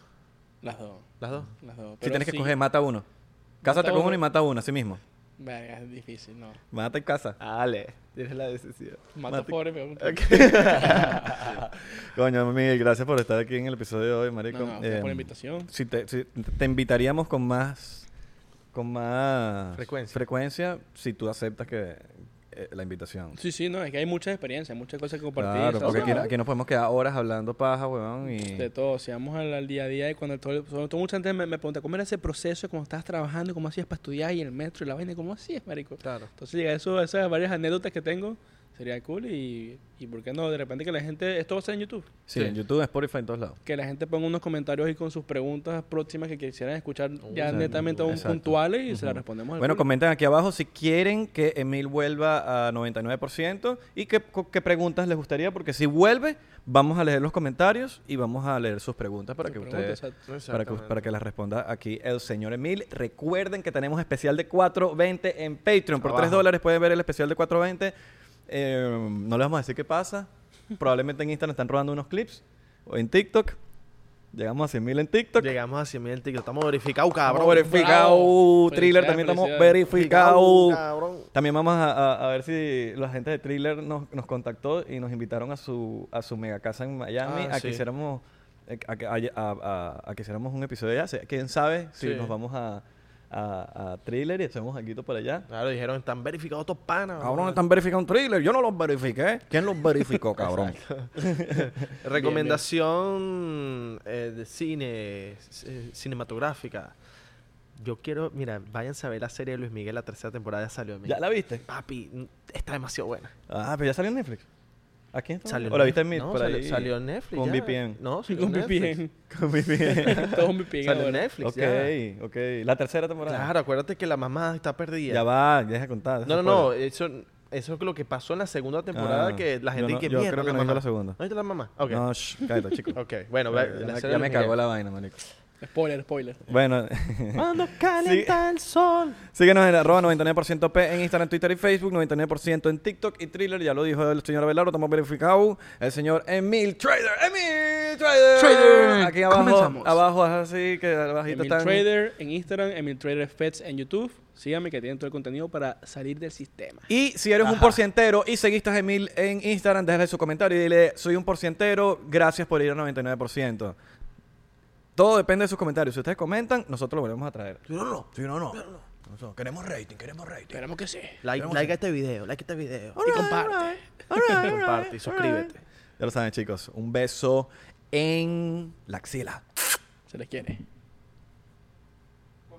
Las dos, Las dos. las dos. Si tienes que sí, escoger, mata uno. Cásate Mata con uno. uno y mata uno, así mismo. Verga, es difícil, no. Mata y casa. Dale, tienes la decisión. Mato Mate- pobre, pero... Coño, Miguel, gracias por estar aquí en el episodio de hoy, marico. No, no, gracias por la Em, invitación. si te, si te invitaríamos con más con más Frecuencia. frecuencia si tú aceptas que eh, la invitación. Sí, sí, no, es que hay muchas experiencias, muchas cosas que compartir. Claro, aquí, aquí nos podemos quedar horas hablando paja, weón, y De todo, si vamos al, al día a día y cuando todo, sobre todo mucha gente me, me pregunta cómo era ese proceso, cómo estabas trabajando, cómo hacías para estudiar y el metro y la vaina, cómo hacías, marico. Claro. Entonces, llega eso, esas varias anécdotas que tengo, sería cool y, y ¿por qué no? De repente que la gente, esto va a ser en YouTube, sí, Sí. en YouTube, Spotify, en todos lados. que la gente ponga unos comentarios ahí con sus preguntas próximas que quisieran escuchar ya exacto, netamente aún exacto. puntuales y se las respondemos Bueno, público. comenten aquí abajo si quieren que Emil vuelva a 99% y qué, qué preguntas les gustaría, porque si vuelve, vamos a leer los comentarios y vamos a leer sus preguntas para Sus que preguntas, ustedes para que, para que las responda aquí el señor Emil. Recuerden que tenemos especial de 4.20 en Patreon. Por Abajo. 3 dólares pueden ver el especial de 4.20. Eh, no les vamos a decir qué pasa. Probablemente en Instagram están robando unos clips. O en TikTok. Llegamos a 100 mil en TikTok. Llegamos a 100 mil TikTok. Estamos verificados, Estamos cabrón. verificados. Thriller también estamos verificados. También vamos a, a- a ver si la gente de Thriller nos, nos contactó y nos invitaron a su, a su mega casa en Miami Ah, a sí. que hiciéramos a, que- a- a- a- a que hiciéramos un episodio allá. Se- Quién sabe si Sí. nos vamos a, a, a Thriller y hacemos aquí por allá. Claro, dijeron, están verificados estos panas. Cabrón, están verificando Thriller. Yo no los verifiqué. ¿Quién los verificó, cabrón? Recomendación eh, de cine, eh, cinematográfica. Yo quiero, mira, váyanse a ver la serie de Luis Miguel, la tercera temporada ya salió. ¿Ya la viste? Papi, está demasiado buena. Ah, pero ya salió en Netflix. ¿Aquí está? Salió ¿O la viste en Mid? No, por salió, ahí? salió en Netflix. Con ya. VPN. No, salió Con. VPN. Con VPN. Todos me piden Salió en. Netflix. ok, ya. ok. La tercera temporada. Claro, acuérdate que la mamá está perdida. Ya va, deja de contar. No, no, no. Eso, eso es lo que pasó en la segunda temporada Ah, que la yo gente no- que yo mierda, creo que la no mamá. la segunda. ¿No viste la mamá? Ok. No, shh, cállate, chico. Ok, bueno, Ya, ya la me, serie ya me cagó la vaina, manico. Spoiler, spoiler. Bueno, Cuando calienta el sol. síguenos en arroba 99% P en Instagram, Twitter y Facebook, 99% en TikTok y Thriller, ya lo dijo el señor Abelardo, estamos verificados. El señor Emil Trader, Emil Trader. Trader. Aquí abajo, Comenzamos. abajo es así, que abajito Emil está. Trader en Instagram, Emil Trader Feds en YouTube. Síganme que tienen todo el contenido para salir del sistema. Y si eres un porcientero y seguiste a Emil en Instagram, déjale su comentario y dile, soy un porcientero, gracias por ir al 99%. Todo depende de sus comentarios. Si ustedes comentan, nosotros lo volvemos a traer. Si no, no. Si no, no. Nosotros queremos rating, queremos rating. Esperamos que sí. Like, a este video, like a este video. Y comparte. Y comparte y suscríbete. Ya lo saben, chicos. Un beso en la axila. Se les quiere.